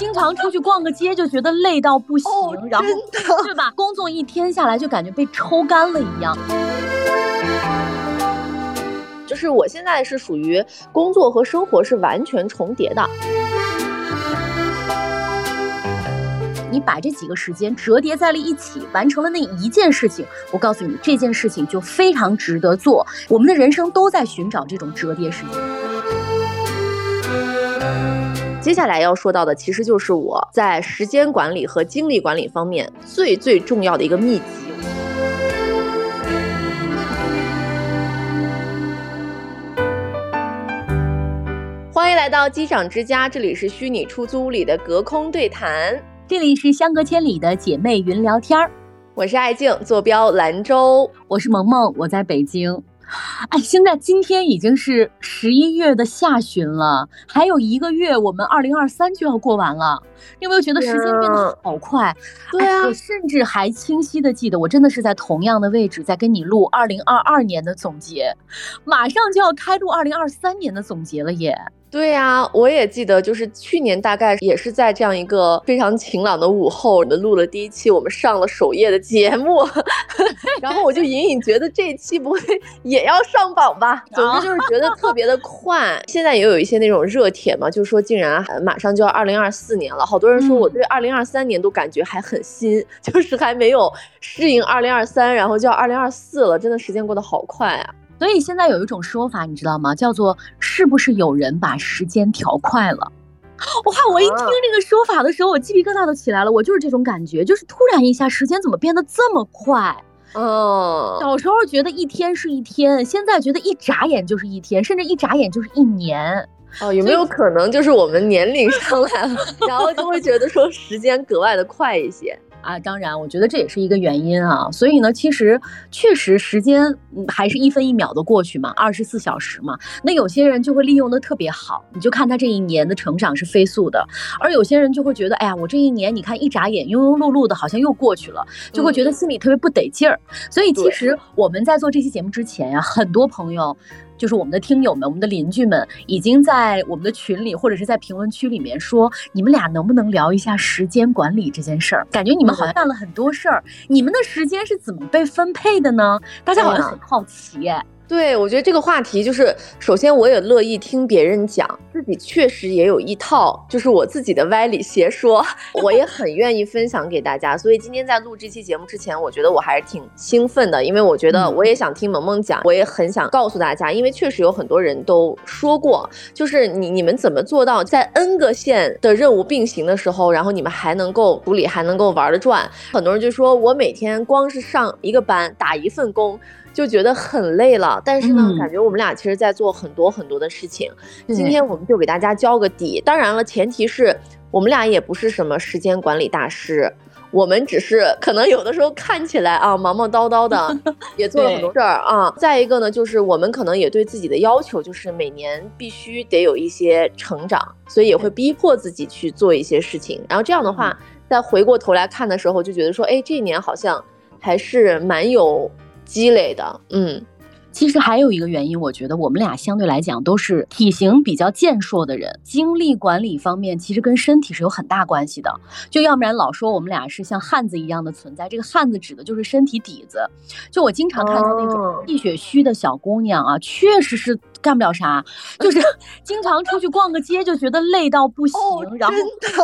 经常出去逛个街就觉得累到不行，然后 对吧？工作一天下来就感觉被抽干了一样。就是我现在是属于工作和生活是完全重叠的。你把这几个时间折叠在了一起，完成了那一件事情，我告诉你，这件事情就非常值得做。我们的人生都在寻找这种折叠时间。接下来要说到的，其实就是我在时间管理和精力管理方面最最重要的一个秘籍。欢迎来到机长之家，这里是虚拟出租屋里的隔空对谈。这里是相隔千里的姐妹云聊天儿，我是爱静，坐标兰州，我是萌萌，我在北京。哎，现在今天已经是十一月的下旬了，还有一个月，我们二零二三就要过完了。你有没有觉得时间变得好快？对啊，我甚至还清晰的记得，我真的是在同样的位置在跟你录二零二二年的总结，马上就要开录二零二三年的总结了耶。对呀，我也记得，就是去年大概也是在这样一个非常晴朗的午后，我们录了第一期，我们上了首页的节目，然后我就隐隐觉得这一期不会也要上榜吧？总之就是觉得特别的快。现在也有一些那种热帖嘛，就说竟然马上就要二零二四年了，好多人说我对二零二三年都感觉还很新，就是还没有适应二零二三，然后就要二零二四了，真的时间过得好快啊！所以现在有一种说法，你知道吗？叫做是不是有人把时间调快了？哇！我一听这个说法的时候，我鸡皮疙瘩都起来了。我就是这种感觉，就是突然一下，时间怎么变得这么快？哦，小时候觉得一天是一天，现在觉得一眨眼就是一天，甚至一眨眼就是一年。哦，有没有可能就是我们年龄上来了，然后就会觉得说时间格外的快一些？啊，当然，我觉得这也是一个原因啊。所以呢，其实确实时间还是一分一秒的过去嘛，二十四小时嘛。那有些人就会利用的特别好，你就看他这一年的成长是飞速的；而有些人就会觉得，哎呀，我这一年你看一眨眼，庸庸碌碌的，好像又过去了，就会觉得心里特别不得劲儿。所以其实我们在做这期节目之前呀，很多朋友。就是我们的听友们，我们的邻居们，已经在我们的群里或者是在评论区里面说，你们俩能不能聊一下时间管理这件事儿？感觉你们好像干了很多事儿，你们的时间是怎么被分配的呢？大家好像很好奇耶。对，我觉得这个话题就是，首先我也乐意听别人讲，自己确实也有一套，就是我自己的歪理邪说，我也很愿意分享给大家。所以今天在录这期节目之前，我觉得我还是挺兴奋的，因为我觉得我也想听萌萌讲，我也很想告诉大家，因为确实有很多人都说过，就是你你们怎么做到在 N 个线的任务并行的时候，然后你们还能够处理，还能够玩得转？很多人就说我每天光是上一个班，打一份工。就觉得很累了，但是呢，感觉我们俩其实在做很多很多的事情。今天我们就给大家交个底，当然了，前提是我们俩也不是什么时间管理大师，我们只是可能有的时候看起来啊忙忙叨叨的，也做了很多事儿啊。再一个呢，就是我们可能也对自己的要求就是每年必须得有一些成长，所以也会逼迫自己去做一些事情。然后这样的话，再回过头来看的时候，就觉得说，哎，这一年好像还是蛮有。积累的，嗯。其实还有一个原因，我觉得我们俩相对来讲都是体型比较健硕的人，精力管理方面其实跟身体是有很大关系的。就要不然老说我们俩是像汉子一样的存在，这个汉子指的就是身体底子。就我经常看到那种气血虚的小姑娘啊，确实是干不了啥，就是 经常出去逛个街就觉得累到不行，然后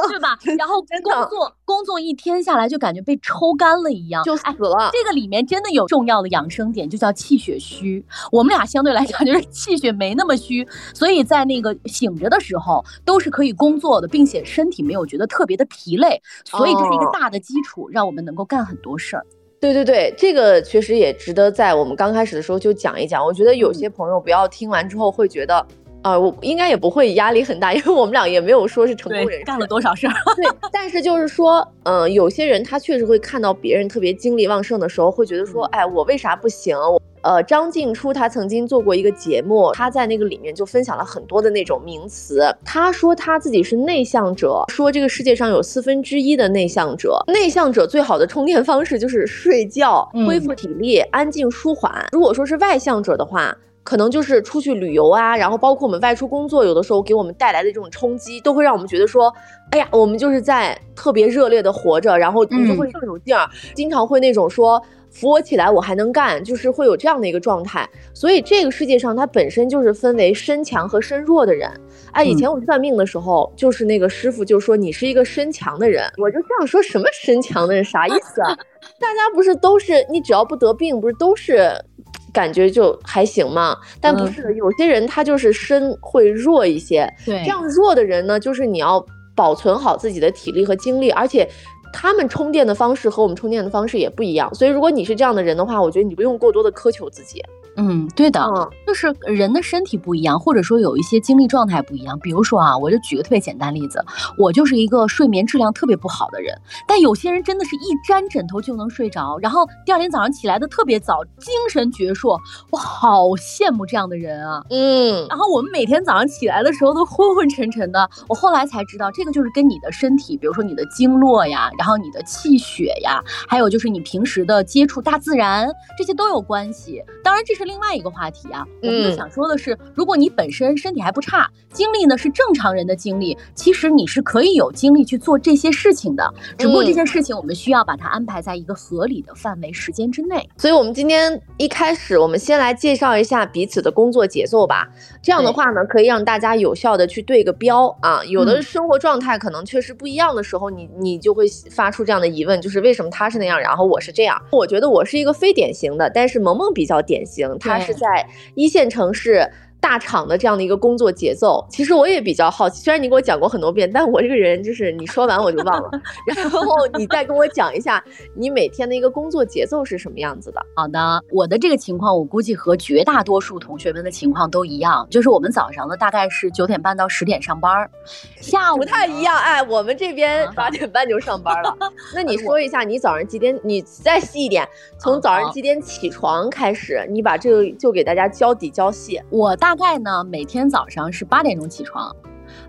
对吧？然后工作工作一天下来就感觉被抽干了一样，就死了。这个里面真的有重要的养生点，就叫气血虚。我们俩相对来讲 就是气血没那么虚，所以在那个醒着的时候都是可以工作的，并且身体没有觉得特别的疲累，所以这是一个大的基础，让我们能够干很多事儿。对对对，这个确实也值得在我们刚开始的时候就讲一讲。我觉得有些朋友不要听完之后会觉得。啊，我应该也不会压力很大，因为我们俩也没有说是成功人士，干了多少事儿。对，但是就是说，嗯，有些人他确实会看到别人特别精力旺盛的时候，会觉得说，哎，我为啥不行？呃，张静初他曾经做过一个节目，他在那个里面就分享了很多的那种名词。他说他自己是内向者，说这个世界上有四分之一的内向者，内向者最好的充电方式就是睡觉，恢复体力，安静舒缓。如果说是外向者的话。可能就是出去旅游啊，然后包括我们外出工作，有的时候给我们带来的这种冲击，都会让我们觉得说，哎呀，我们就是在特别热烈的活着，然后你就会更有劲儿，经常会那种说。扶我起来，我还能干，就是会有这样的一个状态。所以这个世界上它本身就是分为身强和身弱的人。哎，以前我算命的时候，就是那个师傅就说你是一个身强的人，我就这样说什么身强的人啥意思啊？大家不是都是你只要不得病，不是都是感觉就还行吗？但不是，有些人他就是身会弱一些。对，这样弱的人呢，就是你要保存好自己的体力和精力，而且。他们充电的方式和我们充电的方式也不一样，所以如果你是这样的人的话，我觉得你不用过多的苛求自己。嗯，对的，就是人的身体不一样，或者说有一些精力状态不一样。比如说啊，我就举个特别简单例子，我就是一个睡眠质量特别不好的人，但有些人真的是一沾枕头就能睡着，然后第二天早上起来的特别早，精神矍铄，我好羡慕这样的人啊。嗯，然后我们每天早上起来的时候都昏昏沉沉的，我后来才知道，这个就是跟你的身体，比如说你的经络呀，然后你的气血呀，还有就是你平时的接触大自然，这些都有关系。当然这是。另外一个话题啊，我们想说的是，如果你本身身体还不差，精力呢是正常人的精力，其实你是可以有精力去做这些事情的。只不过这件事情我们需要把它安排在一个合理的范围时间之内。所以，我们今天一开始，我们先来介绍一下彼此的工作节奏吧。这样的话呢，可以让大家有效的去对个标啊。有的生活状态可能确实不一样的时候，你你就会发出这样的疑问，就是为什么他是那样，然后我是这样？我觉得我是一个非典型的，但是萌萌比较典型。他是在一线城市。大厂的这样的一个工作节奏，其实我也比较好奇。虽然你给我讲过很多遍，但我这个人就是你说完我就忘了。然后你再跟我讲一下你每天的一个工作节奏是什么样子的。好的，我的这个情况我估计和绝大多数同学们的情况都一样，就是我们早上呢大概是九点半到十点上班，下午不太一样。哎，我们这边八点半就上班了。那你 说一下你早上几点？你再细一点，从早上几点起床开始？你把这个就给大家交底交细。我大。大概呢，每天早上是八点钟起床，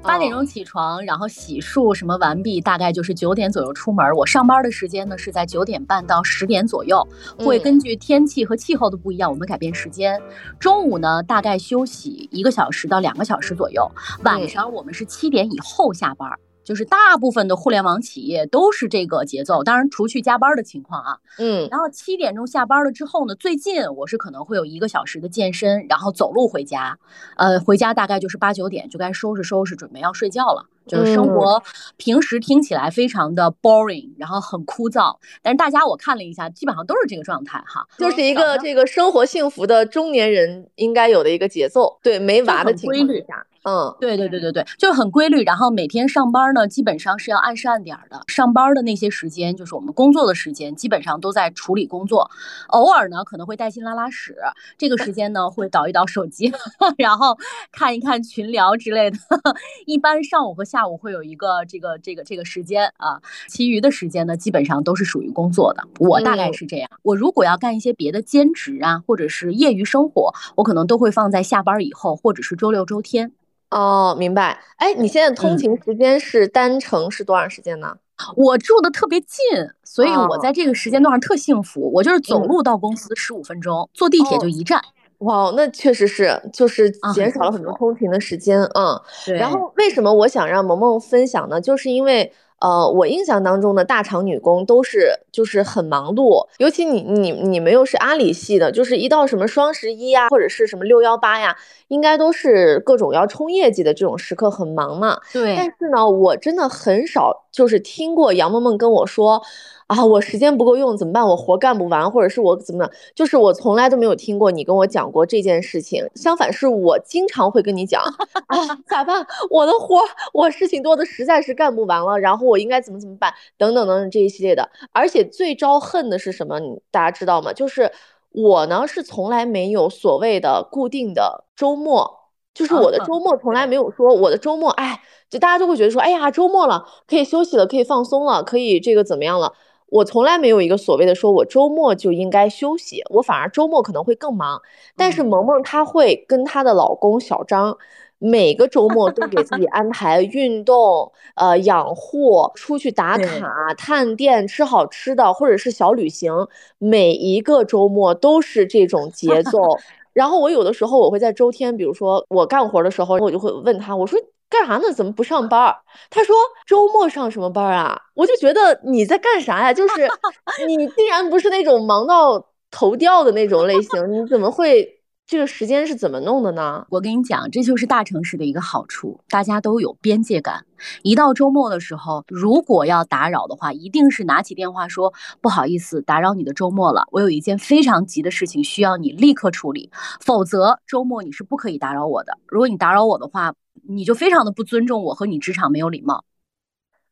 八点钟起床，然后洗漱什么完毕，大概就是九点左右出门。我上班的时间呢是在九点半到十点左右，会根据天气和气候的不一样，我们改变时间。中午呢，大概休息一个小时到两个小时左右。晚上我们是七点以后下班。就是大部分的互联网企业都是这个节奏，当然除去加班的情况啊，嗯，然后七点钟下班了之后呢，最近我是可能会有一个小时的健身，然后走路回家，呃，回家大概就是八九点就该收拾收拾，准备要睡觉了。就是生活平时听起来非常的 boring，然后很枯燥，但是大家我看了一下，基本上都是这个状态哈，就是一个这个生活幸福的中年人应该有的一个节奏，对，没娃的情况下。嗯，对对对对对，就很规律。然后每天上班呢，基本上是要按时按点的。上班的那些时间，就是我们工作的时间，基本上都在处理工作。偶尔呢，可能会带薪拉拉屎，这个时间呢会倒一倒手机，然后看一看群聊之类的。一般上午和下午会有一个这个这个这个时间啊，其余的时间呢，基本上都是属于工作的。我大概是这样。我如果要干一些别的兼职啊，或者是业余生活，我可能都会放在下班以后，或者是周六周天。哦，明白。哎，你现在通勤时间是单程是多长时间呢？我住的特别近，所以我在这个时间段上特幸福。我就是走路到公司十五分钟，坐地铁就一站。哇，那确实是，就是减少了很多通勤的时间。嗯，然后为什么我想让萌萌分享呢？就是因为。呃，我印象当中的大厂女工都是就是很忙碌，尤其你你你们又是阿里系的，就是一到什么双十一呀，或者是什么六幺八呀，应该都是各种要冲业绩的这种时刻，很忙嘛。对。但是呢，我真的很少就是听过杨梦梦跟我说。啊，我时间不够用怎么办？我活干不完，或者是我怎么样？就是我从来都没有听过你跟我讲过这件事情。相反，是我经常会跟你讲 啊，咋办？我的活，我事情多的实在是干不完了。然后我应该怎么怎么办？等等等等这一系列的。而且最招恨的是什么？你大家知道吗？就是我呢是从来没有所谓的固定的周末，就是我的周末从来没有说我的周末，哎，就大家都会觉得说，哎呀，周末了可以休息了，可以放松了，可以这个怎么样了？我从来没有一个所谓的说我周末就应该休息，我反而周末可能会更忙。但是萌萌她会跟她的老公小张，每个周末都给自己安排运动、呃养护、出去打卡、探店、吃好吃的，或者是小旅行。每一个周末都是这种节奏。然后我有的时候我会在周天，比如说我干活的时候，我就会问他，我说干啥呢？怎么不上班？他说周末上什么班啊？我就觉得你在干啥呀？就是 你既然不是那种忙到头掉的那种类型，你怎么会？这个时间是怎么弄的呢？我跟你讲，这就是大城市的一个好处，大家都有边界感。一到周末的时候，如果要打扰的话，一定是拿起电话说：“不好意思，打扰你的周末了，我有一件非常急的事情需要你立刻处理，否则周末你是不可以打扰我的。如果你打扰我的话，你就非常的不尊重我和你职场没有礼貌。”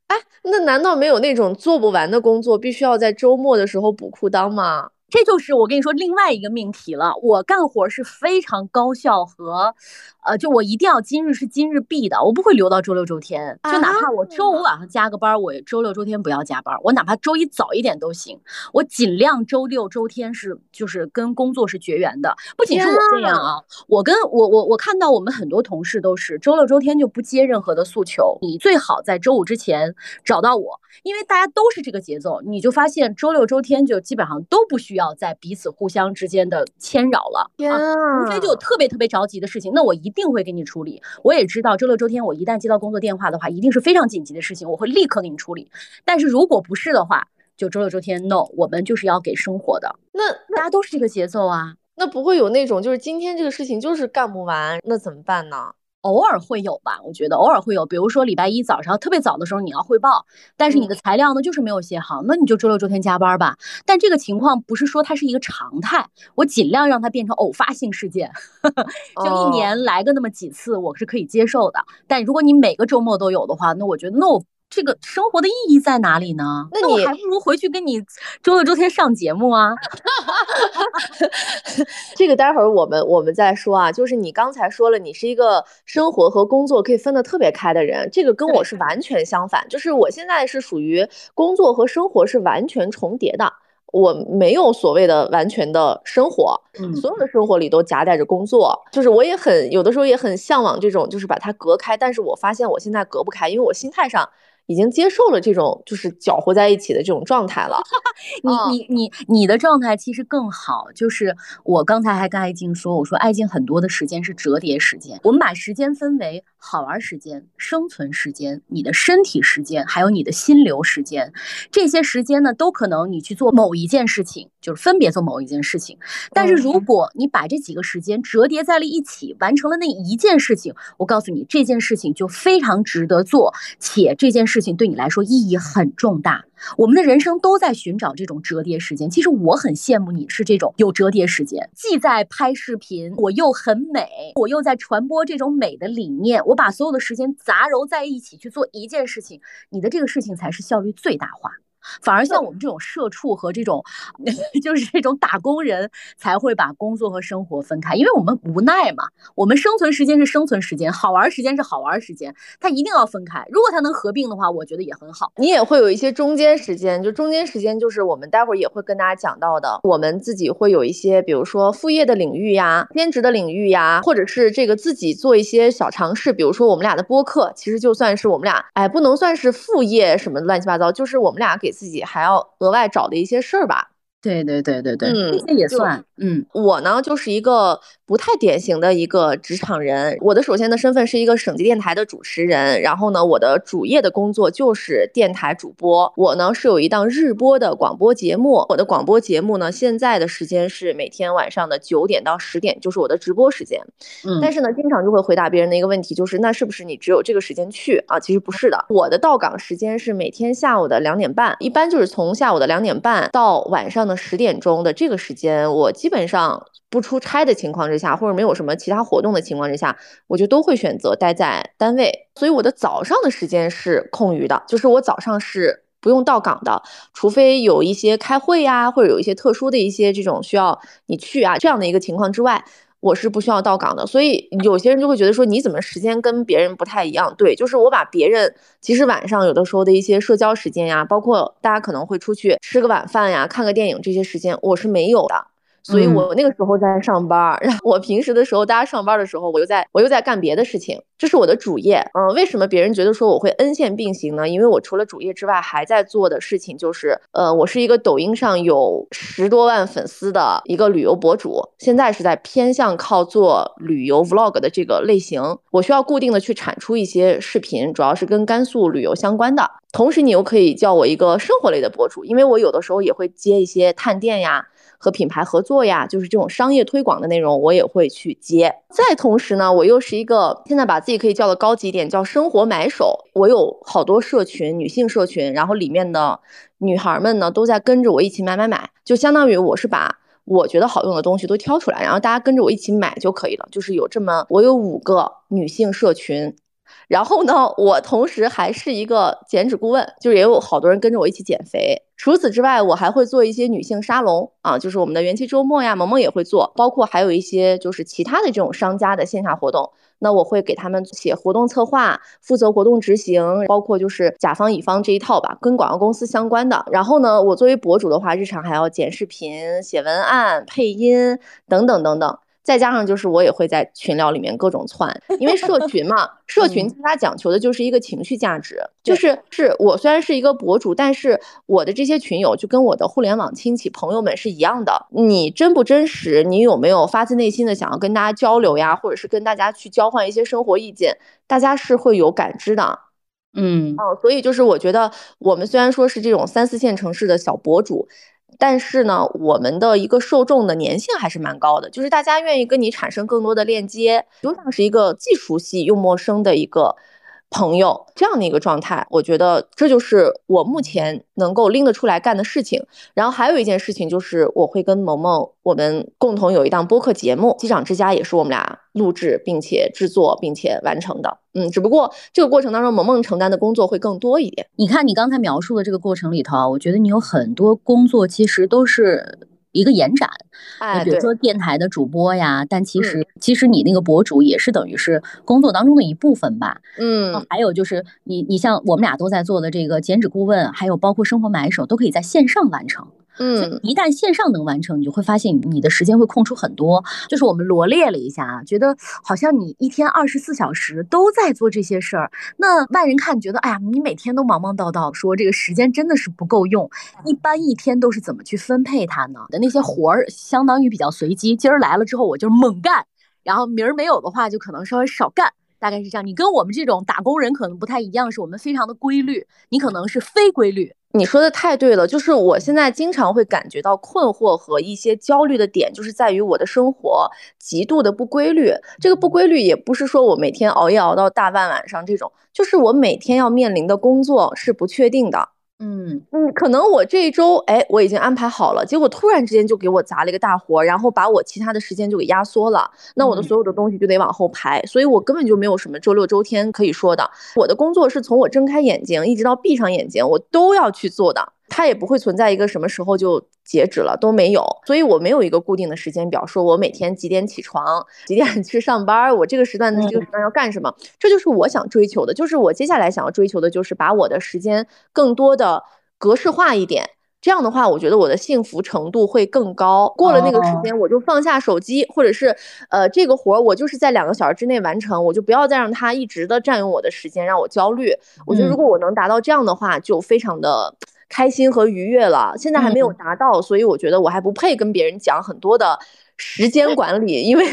哎，那难道没有那种做不完的工作，必须要在周末的时候补裤裆吗？这就是我跟你说另外一个命题了。我干活是非常高效和，呃，就我一定要今日是今日必的，我不会留到周六周天。就哪怕我周五晚上加个班，我周六周天不要加班。我哪怕周一早一点都行，我尽量周六周天是就是跟工作是绝缘的。不仅是我这样啊，我跟我我我看到我们很多同事都是周六周天就不接任何的诉求。你最好在周五之前找到我，因为大家都是这个节奏，你就发现周六周天就基本上都不需要。要在彼此互相之间的牵扰了，除非就有特别特别着急的事情，那我一定会给你处理。我也知道周六周天我一旦接到工作电话的话，一定是非常紧急的事情，我会立刻给你处理。但是如果不是的话，就周六周天 no，我们就是要给生活的。那大家都是这个节奏啊，那不会有那种就是今天这个事情就是干不完，那怎么办呢？偶尔会有吧，我觉得偶尔会有，比如说礼拜一早上特别早的时候你要汇报，但是你的材料呢就是没有写好，那你就周六周天加班吧。但这个情况不是说它是一个常态，我尽量让它变成偶发性事件，就一年来个那么几次，我是可以接受的。但如果你每个周末都有的话，那我觉得那我。这个生活的意义在哪里呢？那你还不如回去跟你周六周天上节目啊。这个待会儿我们我们再说啊。就是你刚才说了，你是一个生活和工作可以分得特别开的人，这个跟我是完全相反。就是我现在是属于工作和生活是完全重叠的，我没有所谓的完全的生活，所有的生活里都夹带着工作。就是我也很有的时候也很向往这种，就是把它隔开。但是我发现我现在隔不开，因为我心态上。已经接受了这种就是搅和在一起的这种状态了。你你你你的状态其实更好，就是我刚才还跟爱静说，我说爱静很多的时间是折叠时间。我们把时间分为好玩时间、生存时间、你的身体时间，还有你的心流时间。这些时间呢，都可能你去做某一件事情，就是分别做某一件事情。但是如果你把这几个时间折叠在了一起，完成了那一件事情，我告诉你，这件事情就非常值得做，且这件事。情对你来说意义很重大，我们的人生都在寻找这种折叠时间。其实我很羡慕你是这种有折叠时间，既在拍视频，我又很美，我又在传播这种美的理念。我把所有的时间杂糅在一起去做一件事情，你的这个事情才是效率最大化。反而像我们这种社畜和这种，就是这种打工人才会把工作和生活分开，因为我们无奈嘛。我们生存时间是生存时间，好玩时间是好玩时间，它一定要分开。如果它能合并的话，我觉得也很好。你也会有一些中间时间，就中间时间就是我们待会儿也会跟大家讲到的。我们自己会有一些，比如说副业的领域呀、兼职的领域呀，或者是这个自己做一些小尝试，比如说我们俩的播客，其实就算是我们俩，哎，不能算是副业什么乱七八糟，就是我们俩给。自己还要额外找的一些事儿吧。对对对对对，嗯，这也算。嗯，我呢就是一个不太典型的一个职场人。我的首先的身份是一个省级电台的主持人，然后呢，我的主业的工作就是电台主播。我呢是有一档日播的广播节目，我的广播节目呢现在的时间是每天晚上的九点到十点，就是我的直播时间。嗯，但是呢，经常就会回答别人的一个问题，就是那是不是你只有这个时间去啊？其实不是的，我的到岗时间是每天下午的两点半，一般就是从下午的两点半到晚上的。十点钟的这个时间，我基本上不出差的情况之下，或者没有什么其他活动的情况之下，我就都会选择待在单位。所以我的早上的时间是空余的，就是我早上是不用到岗的，除非有一些开会呀，或者有一些特殊的一些这种需要你去啊这样的一个情况之外。我是不需要到岗的，所以有些人就会觉得说你怎么时间跟别人不太一样？对，就是我把别人其实晚上有的时候的一些社交时间呀，包括大家可能会出去吃个晚饭呀、看个电影这些时间，我是没有的。所以我那个时候在上班，然后我平时的时候大家上班的时候，我又在我又在干别的事情，这是我的主业。嗯，为什么别人觉得说我会恩线并行呢？因为我除了主业之外，还在做的事情就是，呃，我是一个抖音上有十多万粉丝的一个旅游博主，现在是在偏向靠做旅游 vlog 的这个类型，我需要固定的去产出一些视频，主要是跟甘肃旅游相关的。同时，你又可以叫我一个生活类的博主，因为我有的时候也会接一些探店呀。和品牌合作呀，就是这种商业推广的内容，我也会去接。再同时呢，我又是一个现在把自己可以叫的高级点，叫生活买手。我有好多社群，女性社群，然后里面的女孩们呢都在跟着我一起买买买，就相当于我是把我觉得好用的东西都挑出来，然后大家跟着我一起买就可以了。就是有这么，我有五个女性社群。然后呢，我同时还是一个减脂顾问，就是也有好多人跟着我一起减肥。除此之外，我还会做一些女性沙龙啊，就是我们的元气周末呀，萌萌也会做，包括还有一些就是其他的这种商家的线下活动。那我会给他们写活动策划，负责活动执行，包括就是甲方乙方这一套吧，跟广告公司相关的。然后呢，我作为博主的话，日常还要剪视频、写文案、配音等等等等。再加上就是我也会在群聊里面各种窜，因为社群嘛，社群它讲求的就是一个情绪价值，就是是我虽然是一个博主，但是我的这些群友就跟我的互联网亲戚朋友们是一样的，你真不真实，你有没有发自内心的想要跟大家交流呀，或者是跟大家去交换一些生活意见，大家是会有感知的，嗯。哦，所以就是我觉得我们虽然说是这种三四线城市的小博主。但是呢，我们的一个受众的粘性还是蛮高的，就是大家愿意跟你产生更多的链接，就像是一个既熟悉又陌生的一个。朋友这样的一个状态，我觉得这就是我目前能够拎得出来干的事情。然后还有一件事情就是，我会跟萌萌，我们共同有一档播客节目《机长之家》，也是我们俩录制并且制作并且完成的。嗯，只不过这个过程当中，萌萌承担的工作会更多一点。你看你刚才描述的这个过程里头，我觉得你有很多工作其实都是。一个延展，哎，比如说电台的主播呀，但其实其实你那个博主也是等于是工作当中的一部分吧，嗯，还有就是你你像我们俩都在做的这个减脂顾问，还有包括生活买手，都可以在线上完成。嗯，一旦线上能完成，你就会发现你的时间会空出很多。就是我们罗列了一下啊，觉得好像你一天二十四小时都在做这些事儿。那外人看觉得，哎呀，你每天都忙忙叨叨，说这个时间真的是不够用。一般一天都是怎么去分配它呢？的那些活儿相当于比较随机，今儿来了之后我就猛干，然后明儿没有的话就可能稍微少干，大概是这样。你跟我们这种打工人可能不太一样，是我们非常的规律，你可能是非规律。你说的太对了，就是我现在经常会感觉到困惑和一些焦虑的点，就是在于我的生活极度的不规律。这个不规律也不是说我每天熬夜熬到大半晚上这种，就是我每天要面临的工作是不确定的。嗯嗯，可能我这一周哎，我已经安排好了，结果突然之间就给我砸了一个大活，然后把我其他的时间就给压缩了，那我的所有的东西就得往后排，所以我根本就没有什么周六周天可以说的。我的工作是从我睁开眼睛一直到闭上眼睛，我都要去做的。它也不会存在一个什么时候就截止了都没有，所以我没有一个固定的时间表，说我每天几点起床，几点 去上班，我这个时段的这个时段要干什么，这就是我想追求的，就是我接下来想要追求的，就是把我的时间更多的格式化一点，这样的话，我觉得我的幸福程度会更高。过了那个时间，我就放下手机，或者是呃这个活儿我就是在两个小时之内完成，我就不要再让它一直的占用我的时间，让我焦虑。我觉得如果我能达到这样的话，就非常的。开心和愉悦了，现在还没有达到，所以我觉得我还不配跟别人讲很多的时间 管理，因为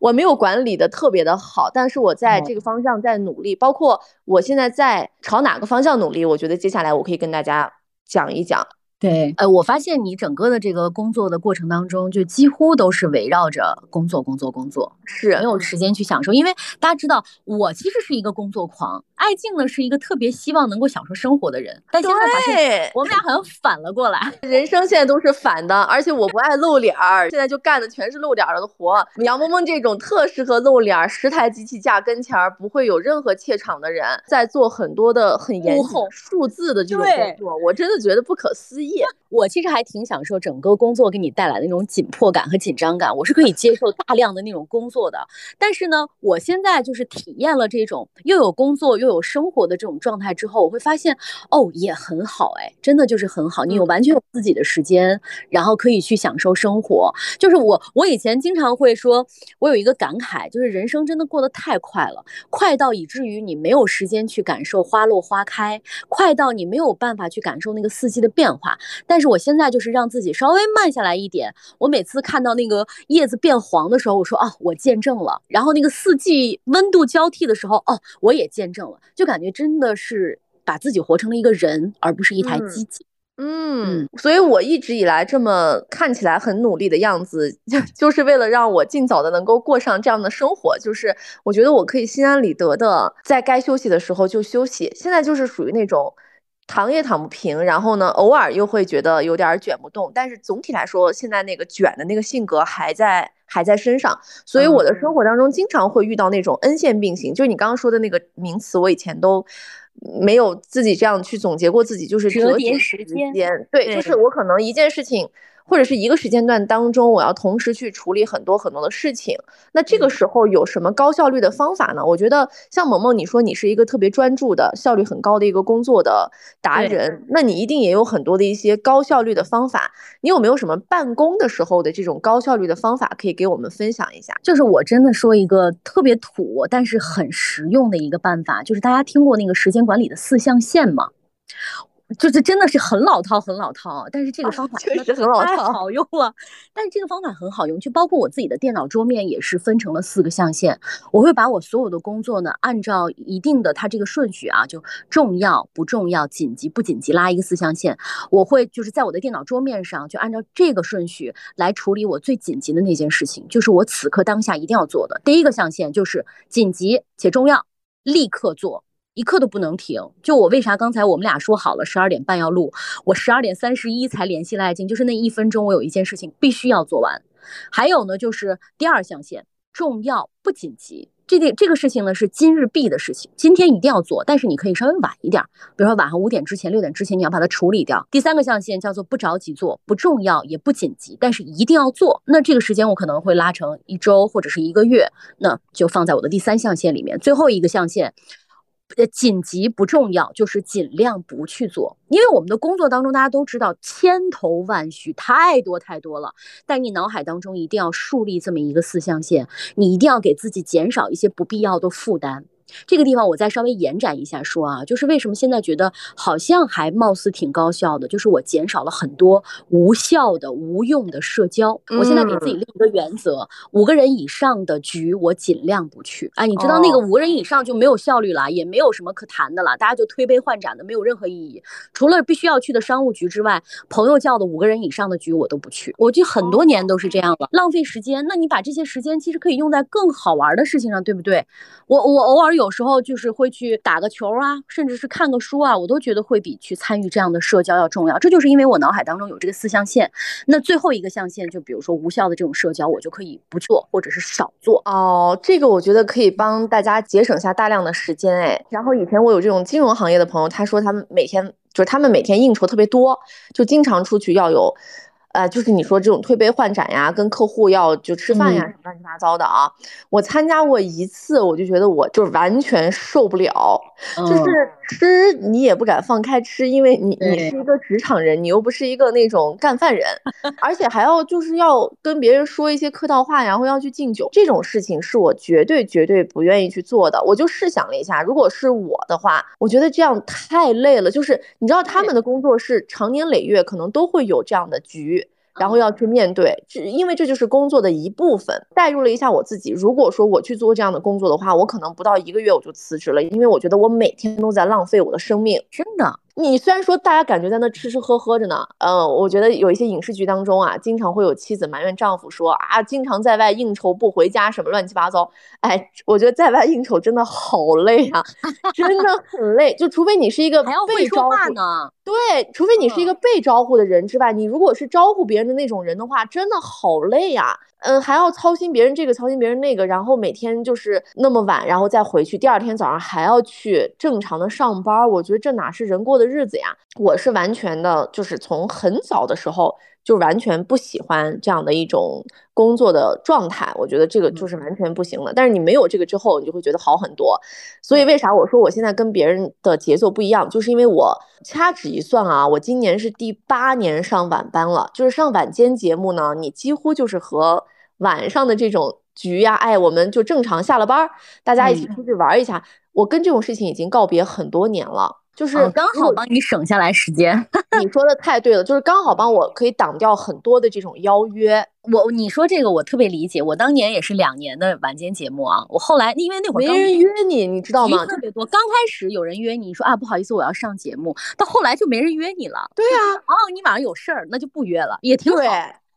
我没有管理的特别的好。但是我在这个方向在努力，包括我现在在朝哪个方向努力，我觉得接下来我可以跟大家讲一讲。对，呃，我发现你整个的这个工作的过程当中，就几乎都是围绕着工作、工作、工作，是没有时间去享受。因为大家知道，我其实是一个工作狂，爱静呢是一个特别希望能够享受生活的人。但现在发现，我们俩好像反了过来，人生现在都是反的。而且我不爱露脸儿，现在就干的全是露脸儿的活。杨萌萌这种特适合露脸儿，十台机器架跟前儿，不会有任何怯场的人，在做很多的很严谨数字的这种工作，我真的觉得不可思议。业。我其实还挺享受整个工作给你带来的那种紧迫感和紧张感，我是可以接受大量的那种工作的。但是呢，我现在就是体验了这种又有工作又有生活的这种状态之后，我会发现哦，也很好哎，真的就是很好。你有完全有自己的时间，然后可以去享受生活。就是我，我以前经常会说，我有一个感慨，就是人生真的过得太快了，快到以至于你没有时间去感受花落花开，快到你没有办法去感受那个四季的变化。但但是我现在就是让自己稍微慢下来一点。我每次看到那个叶子变黄的时候，我说啊，我见证了。然后那个四季温度交替的时候，哦，我也见证了。就感觉真的是把自己活成了一个人，而不是一台机器。嗯，所以我一直以来这么看起来很努力的样子，就就是为了让我尽早的能够过上这样的生活。就是我觉得我可以心安理得的在该休息的时候就休息。现在就是属于那种。躺也躺不平，然后呢，偶尔又会觉得有点卷不动，但是总体来说，现在那个卷的那个性格还在还在身上，所以我的生活当中经常会遇到那种 N 线并行，就是你刚刚说的那个名词，我以前都没有自己这样去总结过自己，就是折叠时间，对，就是我可能一件事情。或者是一个时间段当中，我要同时去处理很多很多的事情，那这个时候有什么高效率的方法呢？我觉得像萌萌，你说你是一个特别专注的、效率很高的一个工作的达人，那你一定也有很多的一些高效率的方法。你有没有什么办公的时候的这种高效率的方法可以给我们分享一下？就是我真的说一个特别土，但是很实用的一个办法，就是大家听过那个时间管理的四象限吗？就是真的是很老套，很老套，但是这个方法确实很老套，好用了。但是这个方法很好用，就包括我自己的电脑桌面也是分成了四个象限。我会把我所有的工作呢，按照一定的它这个顺序啊，就重要不重要、紧急不紧急，拉一个四象限。我会就是在我的电脑桌面上，就按照这个顺序来处理我最紧急的那件事情，就是我此刻当下一定要做的。第一个象限就是紧急且重要，立刻做。一刻都不能停。就我为啥刚才我们俩说好了十二点半要录，我十二点三十一才联系赖静，就是那一分钟我有一件事情必须要做完。还有呢，就是第二象限，重要不紧急。这件这个事情呢是今日必的事情，今天一定要做，但是你可以稍微晚一点，比如说晚上五点之前、六点之前你要把它处理掉。第三个象限叫做不着急做，不重要也不紧急，但是一定要做。那这个时间我可能会拉成一周或者是一个月，那就放在我的第三象限里面。最后一个象限。呃，紧急不重要，就是尽量不去做，因为我们的工作当中，大家都知道千头万绪，太多太多了。但你脑海当中一定要树立这么一个四象限，你一定要给自己减少一些不必要的负担。这个地方我再稍微延展一下说啊，就是为什么现在觉得好像还貌似挺高效的，就是我减少了很多无效的、无用的社交。我现在给自己立一个原则：五个人以上的局我尽量不去。哎，你知道那个五个人以上就没有效率了，也没有什么可谈的了，大家就推杯换盏的，没有任何意义。除了必须要去的商务局之外，朋友叫的五个人以上的局我都不去。我就很多年都是这样了，浪费时间。那你把这些时间其实可以用在更好玩的事情上，对不对？我我偶尔有。有时候就是会去打个球啊，甚至是看个书啊，我都觉得会比去参与这样的社交要重要。这就是因为我脑海当中有这个四象限。那最后一个象限，就比如说无效的这种社交，我就可以不做，或者是少做。哦，这个我觉得可以帮大家节省下大量的时间。哎，然后以前我有这种金融行业的朋友，他说他们每天就是他们每天应酬特别多，就经常出去要有。呃，就是你说这种推杯换盏呀，跟客户要就吃饭呀，什么乱七八糟的啊。我参加过一次，我就觉得我就完全受不了，就是吃你也不敢放开吃，因为你你是一个职场人，你又不是一个那种干饭人，而且还要就是要跟别人说一些客套话，然后要去敬酒，这种事情是我绝对绝对不愿意去做的。我就试想了一下，如果是我的话，我觉得这样太累了。就是你知道他们的工作是长年累月，可能都会有这样的局。然后要去面对，这因为这就是工作的一部分。代入了一下我自己，如果说我去做这样的工作的话，我可能不到一个月我就辞职了，因为我觉得我每天都在浪费我的生命，真的。你虽然说大家感觉在那吃吃喝喝着呢，呃，我觉得有一些影视剧当中啊，经常会有妻子埋怨丈夫说啊，经常在外应酬不回家，什么乱七八糟。哎，我觉得在外应酬真的好累啊，真的很累。就除非你是一个被招呼呢，对，除非你是一个被招呼的人之外，你如果是招呼别人的那种人的话，真的好累呀。嗯，还要操心别人这个，操心别人那个，然后每天就是那么晚，然后再回去，第二天早上还要去正常的上班。我觉得这哪是人过的日子呀？我是完全的，就是从很早的时候就完全不喜欢这样的一种工作的状态。我觉得这个就是完全不行的。但是你没有这个之后，你就会觉得好很多。所以为啥我说我现在跟别人的节奏不一样？就是因为我掐指一算啊，我今年是第八年上晚班了。就是上晚间节目呢，你几乎就是和晚上的这种局呀，哎，我们就正常下了班，大家一起出去玩一下。我跟这种事情已经告别很多年了，就是刚好帮你省下来时间。你说的太对了，就是刚好帮我可以挡掉很多的这种邀约。我你说这个我特别理解，我当年也是两年的晚间节目啊。我后来因为那会儿没人约你，你知道吗？特别多。刚开始有人约你，说啊不好意思，我要上节目。到后来就没人约你了。对啊，哦，你晚上有事儿，那就不约了，也挺好。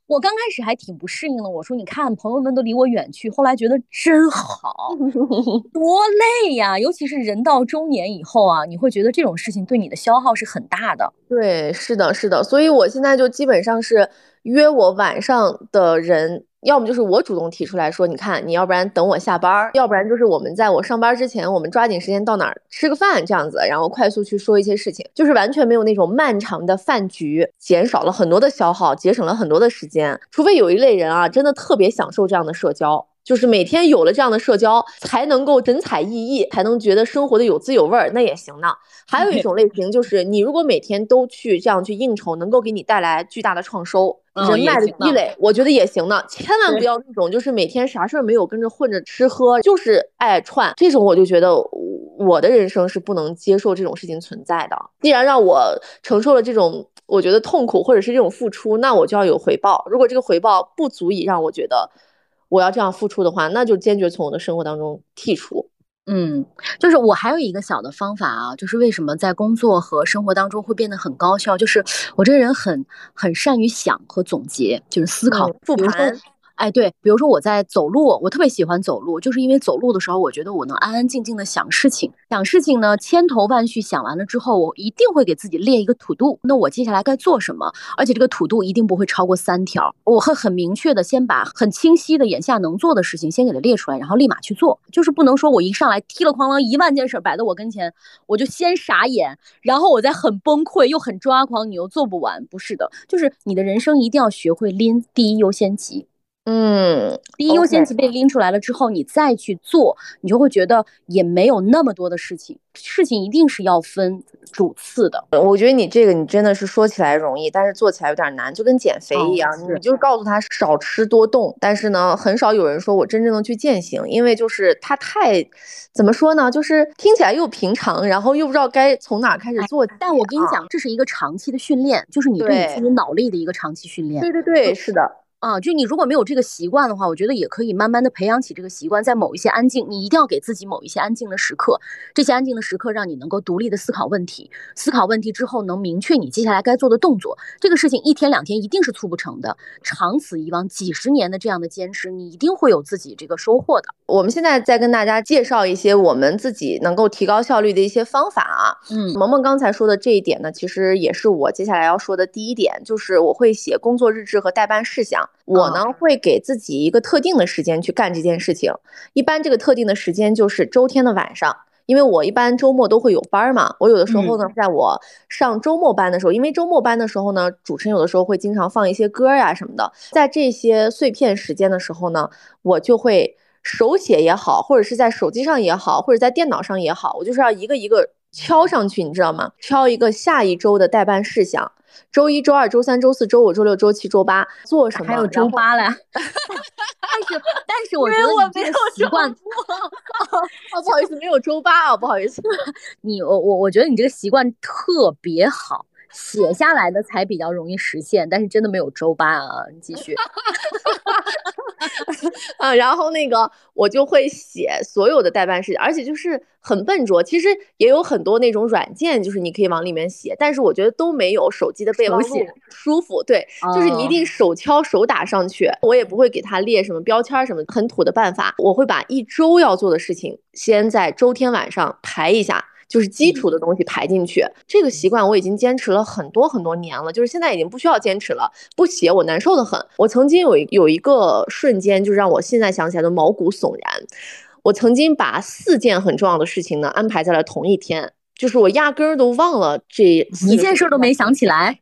我刚开始还挺不适应的，我说你看朋友们都离我远去，后来觉得真好，多累呀！尤其是人到中年以后啊，你会觉得这种事情对你的消耗是很大的。对，是的，是的，所以我现在就基本上是约我晚上的人。要么就是我主动提出来说，你看，你要不然等我下班，要不然就是我们在我上班之前，我们抓紧时间到哪儿吃个饭这样子，然后快速去说一些事情，就是完全没有那种漫长的饭局，减少了很多的消耗，节省了很多的时间。除非有一类人啊，真的特别享受这样的社交，就是每天有了这样的社交，才能够神采奕奕，才能觉得生活的有滋有味儿，那也行呢。还有一种类型就是，你如果每天都去这样去应酬，能够给你带来巨大的创收。人脉的积累，我觉得也行呢。千万不要那种，就是每天啥事儿没有，跟着混着吃喝，就是爱串这种，我就觉得我的人生是不能接受这种事情存在的。既然让我承受了这种，我觉得痛苦或者是这种付出，那我就要有回报。如果这个回报不足以让我觉得我要这样付出的话，那就坚决从我的生活当中剔除。嗯，就是我还有一个小的方法啊，就是为什么在工作和生活当中会变得很高效，就是我这个人很很善于想和总结，就是思考复盘。哎，对，比如说我在走路，我特别喜欢走路，就是因为走路的时候，我觉得我能安安静静的想事情，想事情呢，千头万绪想完了之后，我一定会给自己列一个土度，那我接下来该做什么？而且这个土度一定不会超过三条，我会很明确的先把很清晰的眼下能做的事情先给它列出来，然后立马去做，就是不能说我一上来踢了哐啷一万件事摆在我跟前，我就先傻眼，然后我再很崩溃又很抓狂，你又做不完，不是的，就是你的人生一定要学会拎第一优先级。嗯，第一优先级被拎出来了之后，你再去做，你就会觉得也没有那么多的事情，事情一定是要分主次的。我觉得你这个你真的是说起来容易，但是做起来有点难，就跟减肥一样，你就告诉他少吃多动，但是呢，很少有人说我真正的去践行，因为就是他太怎么说呢，就是听起来又平常，然后又不知道该从哪开始做。但我跟你讲，这是一个长期的训练，就是你对你自己脑力的一个长期训练。对对对，是的。啊，就你如果没有这个习惯的话，我觉得也可以慢慢的培养起这个习惯，在某一些安静，你一定要给自己某一些安静的时刻，这些安静的时刻让你能够独立的思考问题，思考问题之后能明确你接下来该做的动作。这个事情一天两天一定是促不成的，长此以往几十年的这样的坚持，你一定会有自己这个收获的。我们现在再跟大家介绍一些我们自己能够提高效率的一些方法啊。嗯，萌萌刚才说的这一点呢，其实也是我接下来要说的第一点，就是我会写工作日志和代办事项。我呢会给自己一个特定的时间去干这件事情，一般这个特定的时间就是周天的晚上，因为我一般周末都会有班嘛。我有的时候呢，在我上周末班的时候，因为周末班的时候呢，主持人有的时候会经常放一些歌呀什么的，在这些碎片时间的时候呢，我就会手写也好，或者是在手机上也好，或者在电脑上也好，我就是要一个一个敲上去，你知道吗？敲一个下一周的代办事项。周一、周二、周三、周四、周五、周六、周七、周八做什么？还有周八嘞。但是，但是我觉得我没有习惯。哦，不好意思，没有周八啊，不好意思。你我我我觉得你这个习惯特别好。写下来的才比较容易实现，但是真的没有周八啊！你继续。啊，然后那个我就会写所有的代办事情，而且就是很笨拙。其实也有很多那种软件，就是你可以往里面写，但是我觉得都没有手机的备忘录舒服。对，就是你一定手敲手打上去。我也不会给他列什么标签什么很土的办法，我会把一周要做的事情先在周天晚上排一下。就是基础的东西排进去。这个习惯我已经坚持了很多很多年了，就是现在已经不需要坚持了。不写我难受的很。我曾经有一有一个瞬间，就让我现在想起来都毛骨悚然。我曾经把四件很重要的事情呢安排在了同一天，就是我压根儿都忘了这一件事都没想起来。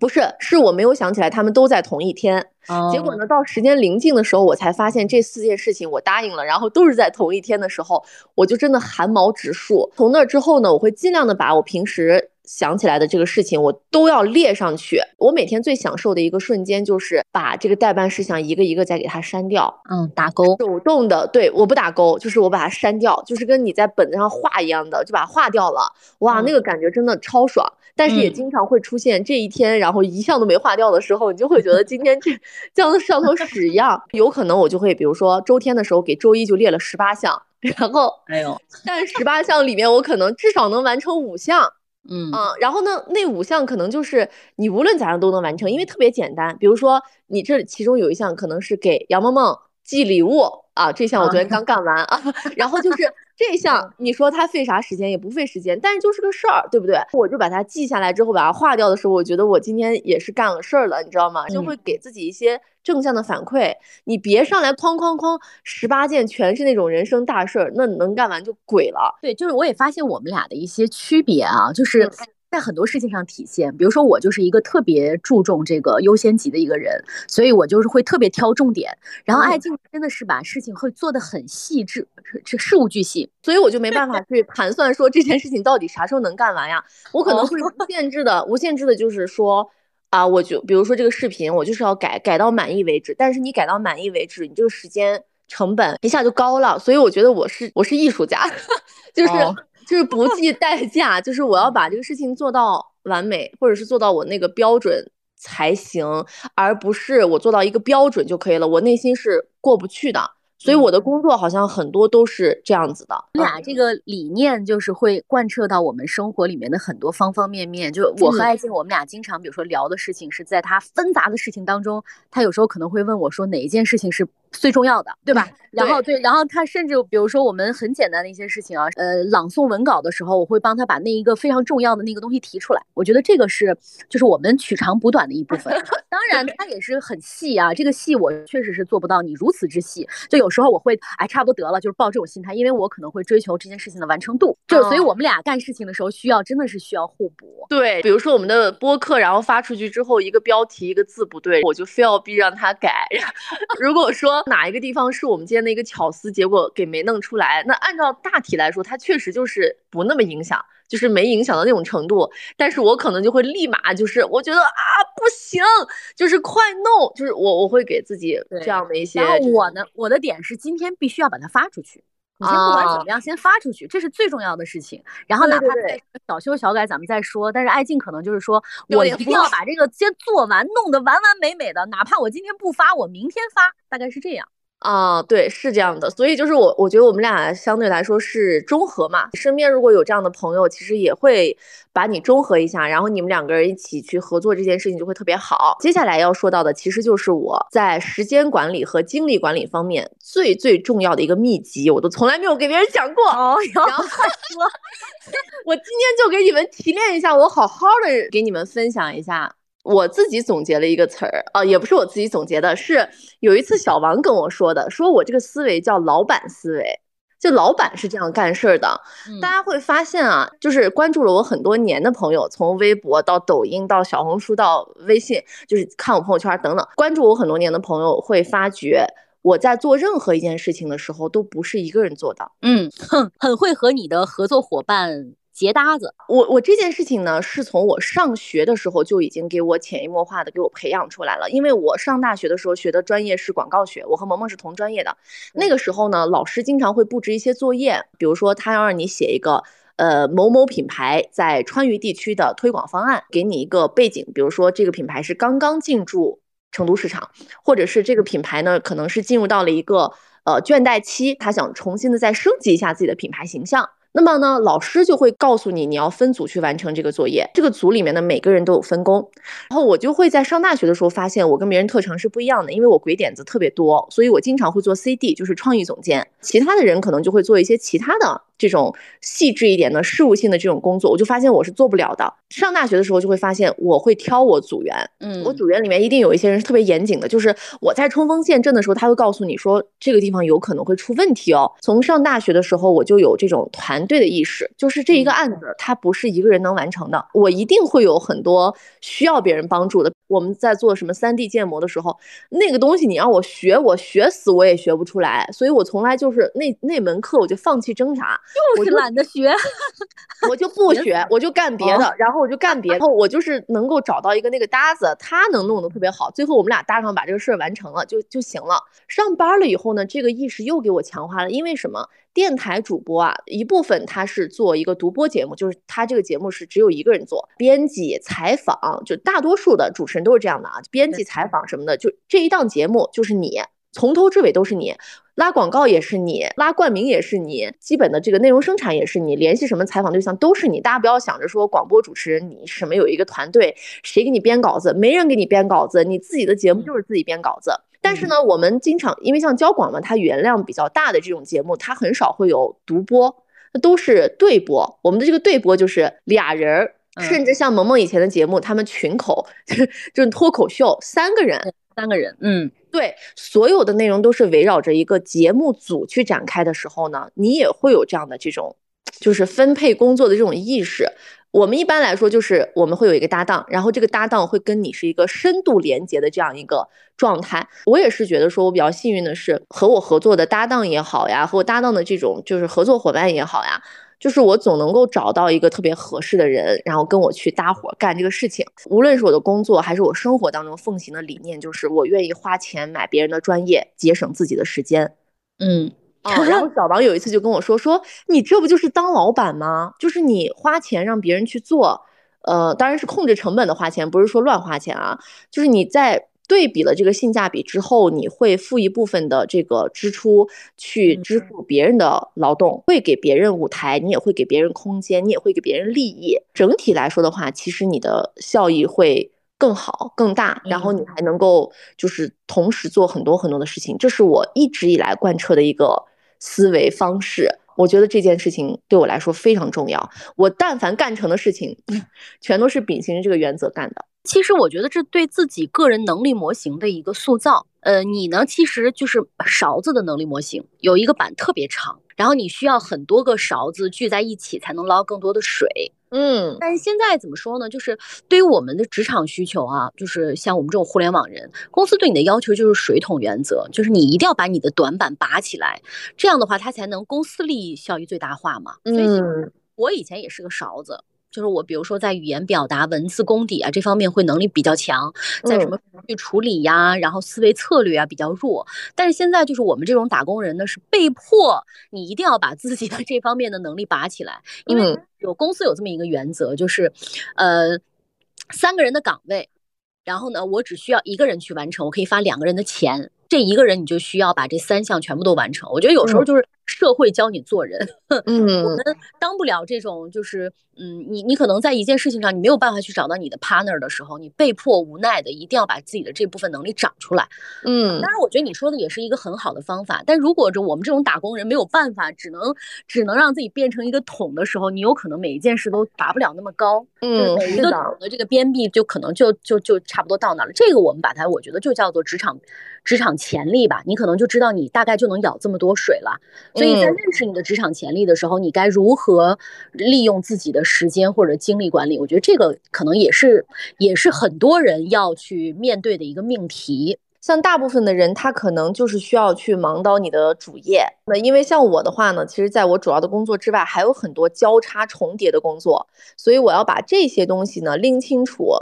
不是，是我没有想起来，他们都在同一天。结果呢，到时间临近的时候，我才发现这四件事情我答应了，然后都是在同一天的时候，我就真的汗毛直竖。从那之后呢，我会尽量的把我平时想起来的这个事情，我都要列上去。我每天最享受的一个瞬间，就是把这个代办事项一个一个再给它删掉。嗯，打勾，手动的，对，我不打勾，就是我把它删掉，就是跟你在本子上画一样的，就把它画掉了。哇，那个感觉真的超爽。但是也经常会出现这一天，然后一项都没划掉的时候，你就会觉得今天这像上头屎一样。有可能我就会，比如说周天的时候给周一就列了十八项，然后，哎呦，但十八项里面我可能至少能完成五项，嗯然后呢，那五项可能就是你无论咋样都能完成，因为特别简单。比如说你这其中有一项可能是给杨梦梦寄礼物啊，这项我昨天刚干完啊，然后就是。这项你说它费啥时间也不费时间，但是就是个事儿，对不对？我就把它记下来之后，把它划掉的时候，我觉得我今天也是干了事儿了，你知道吗？就会给自己一些正向的反馈。你别上来哐哐哐十八件全是那种人生大事儿，那能干完就鬼了。对，就是我也发现我们俩的一些区别啊，就是。在很多事情上体现，比如说我就是一个特别注重这个优先级的一个人，所以我就是会特别挑重点。然后爱静真的是把事情会做得很细致，这事无巨细，所以我就没办法去盘算说这件事情到底啥时候能干完呀？我可能会无 限制的、无限制的，就是说啊，我就比如说这个视频，我就是要改改到满意为止。但是你改到满意为止，你这个时间成本一下就高了。所以我觉得我是我是艺术家，就是。就是不计代价，就是我要把这个事情做到完美，或者是做到我那个标准才行，而不是我做到一个标准就可以了。我内心是过不去的。所以我的工作好像很多都是这样子的，俩这个理念就是会贯彻到我们生活里面的很多方方面面。就我和爱静，我们俩经常比如说聊的事情是在他纷杂的事情当中，他有时候可能会问我说哪一件事情是最重要的，对吧？然后对，然后他甚至比如说我们很简单的一些事情啊，呃，朗诵文稿的时候，我会帮他把那一个非常重要的那个东西提出来。我觉得这个是就是我们取长补短的一部分。当然他也是很细啊，这个细我确实是做不到你如此之细，就有。时候我会哎，差不多得了，就是抱这种心态，因为我可能会追求这件事情的完成度，就所以我们俩干事情的时候需要真的是需要互补。对，比如说我们的播客，然后发出去之后，一个标题一个字不对，我就非要逼让他改。如果说哪一个地方是我们今天的一个巧思，结果给没弄出来，那按照大体来说，它确实就是不那么影响。就是没影响到那种程度，但是我可能就会立马就是我觉得啊不行，就是快弄，就是我我会给自己这样的一些。然后我呢，我的点是今天必须要把它发出去，你先不管怎么样，先发出去，这是最重要的事情。然后哪怕再小修小改，咱们再说。但是爱静可能就是说我一定要把这个先做完，弄得完完美美的，哪怕我今天不发，我明天发，大概是这样。啊，对，是这样的，所以就是我，我觉得我们俩相对来说是中和嘛。身边如果有这样的朋友，其实也会把你中和一下，然后你们两个人一起去合作这件事情就会特别好。接下来要说到的，其实就是我在时间管理和精力管理方面最最重要的一个秘籍，我都从来没有给别人讲过。哦，然后说，我今天就给你们提炼一下，我好好的给你们分享一下。我自己总结了一个词儿啊，也不是我自己总结的，是有一次小王跟我说的，说我这个思维叫老板思维，就老板是这样干事儿的。大家会发现啊，就是关注了我很多年的朋友，从微博到抖音到小红书到微信，就是看我朋友圈等等，关注我很多年的朋友会发觉，我在做任何一件事情的时候，都不是一个人做的。嗯，哼，很会和你的合作伙伴。结搭子，我我这件事情呢，是从我上学的时候就已经给我潜移默化的给我培养出来了。因为我上大学的时候学的专业是广告学，我和萌萌是同专业的。那个时候呢，老师经常会布置一些作业，比如说他要让你写一个呃某某品牌在川渝地区的推广方案，给你一个背景，比如说这个品牌是刚刚进驻成都市场，或者是这个品牌呢可能是进入到了一个呃倦怠期，他想重新的再升级一下自己的品牌形象。那么呢，老师就会告诉你，你要分组去完成这个作业。这个组里面的每个人都有分工。然后我就会在上大学的时候发现，我跟别人特长是不一样的，因为我鬼点子特别多，所以我经常会做 CD，就是创意总监。其他的人可能就会做一些其他的这种细致一点的事务性的这种工作，我就发现我是做不了的。上大学的时候就会发现，我会挑我组员，嗯，我组员里面一定有一些人是特别严谨的，就是我在冲锋陷阵的时候，他会告诉你说这个地方有可能会出问题哦。从上大学的时候我就有这种团队的意识，就是这一个案子它不是一个人能完成的，我一定会有很多需要别人帮助的。我们在做什么三 D 建模的时候，那个东西你让我学，我学死我也学不出来，所以我从来就是那那门课我就放弃挣扎，就是懒得学，我就不学，我就干别的，然后我就干别的，我就是能够找到一个那个搭子，他能弄得特别好，最后我们俩搭上把这个事儿完成了就就行了。上班了以后呢，这个意识又给我强化了，因为什么？电台主播啊，一部分他是做一个独播节目，就是他这个节目是只有一个人做，编辑、采访，就大多数的主持人都是这样的啊，编辑、采访什么的，就这一档节目就是你从头至尾都是你，拉广告也是你，拉冠名也是你，基本的这个内容生产也是你，联系什么采访对象都是你。大家不要想着说广播主持人你什么有一个团队，谁给你编稿子？没人给你编稿子，你自己的节目就是自己编稿子。但是呢，我们经常因为像交广嘛，它语言量比较大的这种节目，它很少会有独播，那都是对播。我们的这个对播就是俩人儿，甚至像萌萌以前的节目，他们群口 就是脱口秀，三个人，三个人，嗯，对，所有的内容都是围绕着一个节目组去展开的时候呢，你也会有这样的这种，就是分配工作的这种意识。我们一般来说就是我们会有一个搭档，然后这个搭档会跟你是一个深度连接的这样一个状态。我也是觉得说，我比较幸运的是和我合作的搭档也好呀，和我搭档的这种就是合作伙伴也好呀，就是我总能够找到一个特别合适的人，然后跟我去搭伙干这个事情。无论是我的工作还是我生活当中奉行的理念，就是我愿意花钱买别人的专业，节省自己的时间。嗯。啊，然后小王有一次就跟我说说，你这不就是当老板吗？就是你花钱让别人去做，呃，当然是控制成本的花钱，不是说乱花钱啊。就是你在对比了这个性价比之后，你会付一部分的这个支出去支付别人的劳动，会给别人舞台，你也会给别人空间，你也会给别人利益。整体来说的话，其实你的效益会更好、更大，然后你还能够就是同时做很多很多的事情。这是我一直以来贯彻的一个。思维方式，我觉得这件事情对我来说非常重要。我但凡干成的事情，全都是秉行着这个原则干的。其实我觉得这对自己个人能力模型的一个塑造。呃，你呢，其实就是勺子的能力模型，有一个板特别长，然后你需要很多个勺子聚在一起才能捞更多的水。嗯，但是现在怎么说呢？就是对于我们的职场需求啊，就是像我们这种互联网人，公司对你的要求就是水桶原则，就是你一定要把你的短板拔起来，这样的话，它才能公司利益效益最大化嘛。嗯，我以前也是个勺子。就是我，比如说在语言表达、文字功底啊这方面会能力比较强，在什么去处理呀，然后思维策略啊比较弱。但是现在就是我们这种打工人呢，是被迫你一定要把自己的这方面的能力拔起来，因为有公司有这么一个原则，就是，呃，三个人的岗位，然后呢，我只需要一个人去完成，我可以发两个人的钱。这一个人你就需要把这三项全部都完成。我觉得有时候就是社会教你做人，嗯，我们当不了这种就是。嗯，你你可能在一件事情上，你没有办法去找到你的 partner 的时候，你被迫无奈的一定要把自己的这部分能力长出来。嗯，当然，我觉得你说的也是一个很好的方法。但如果这我们这种打工人没有办法，只能只能让自己变成一个桶的时候，你有可能每一件事都达不了那么高。嗯，每一个桶的这个边壁就可能就就就差不多到那了。这个我们把它，我觉得就叫做职场职场潜力吧。你可能就知道你大概就能舀这么多水了。所以在认识你的职场潜力的时候，你该如何利用自己的。时间或者精力管理，我觉得这个可能也是也是很多人要去面对的一个命题。像大部分的人，他可能就是需要去忙到你的主业。那因为像我的话呢，其实在我主要的工作之外，还有很多交叉重叠的工作，所以我要把这些东西呢拎清楚。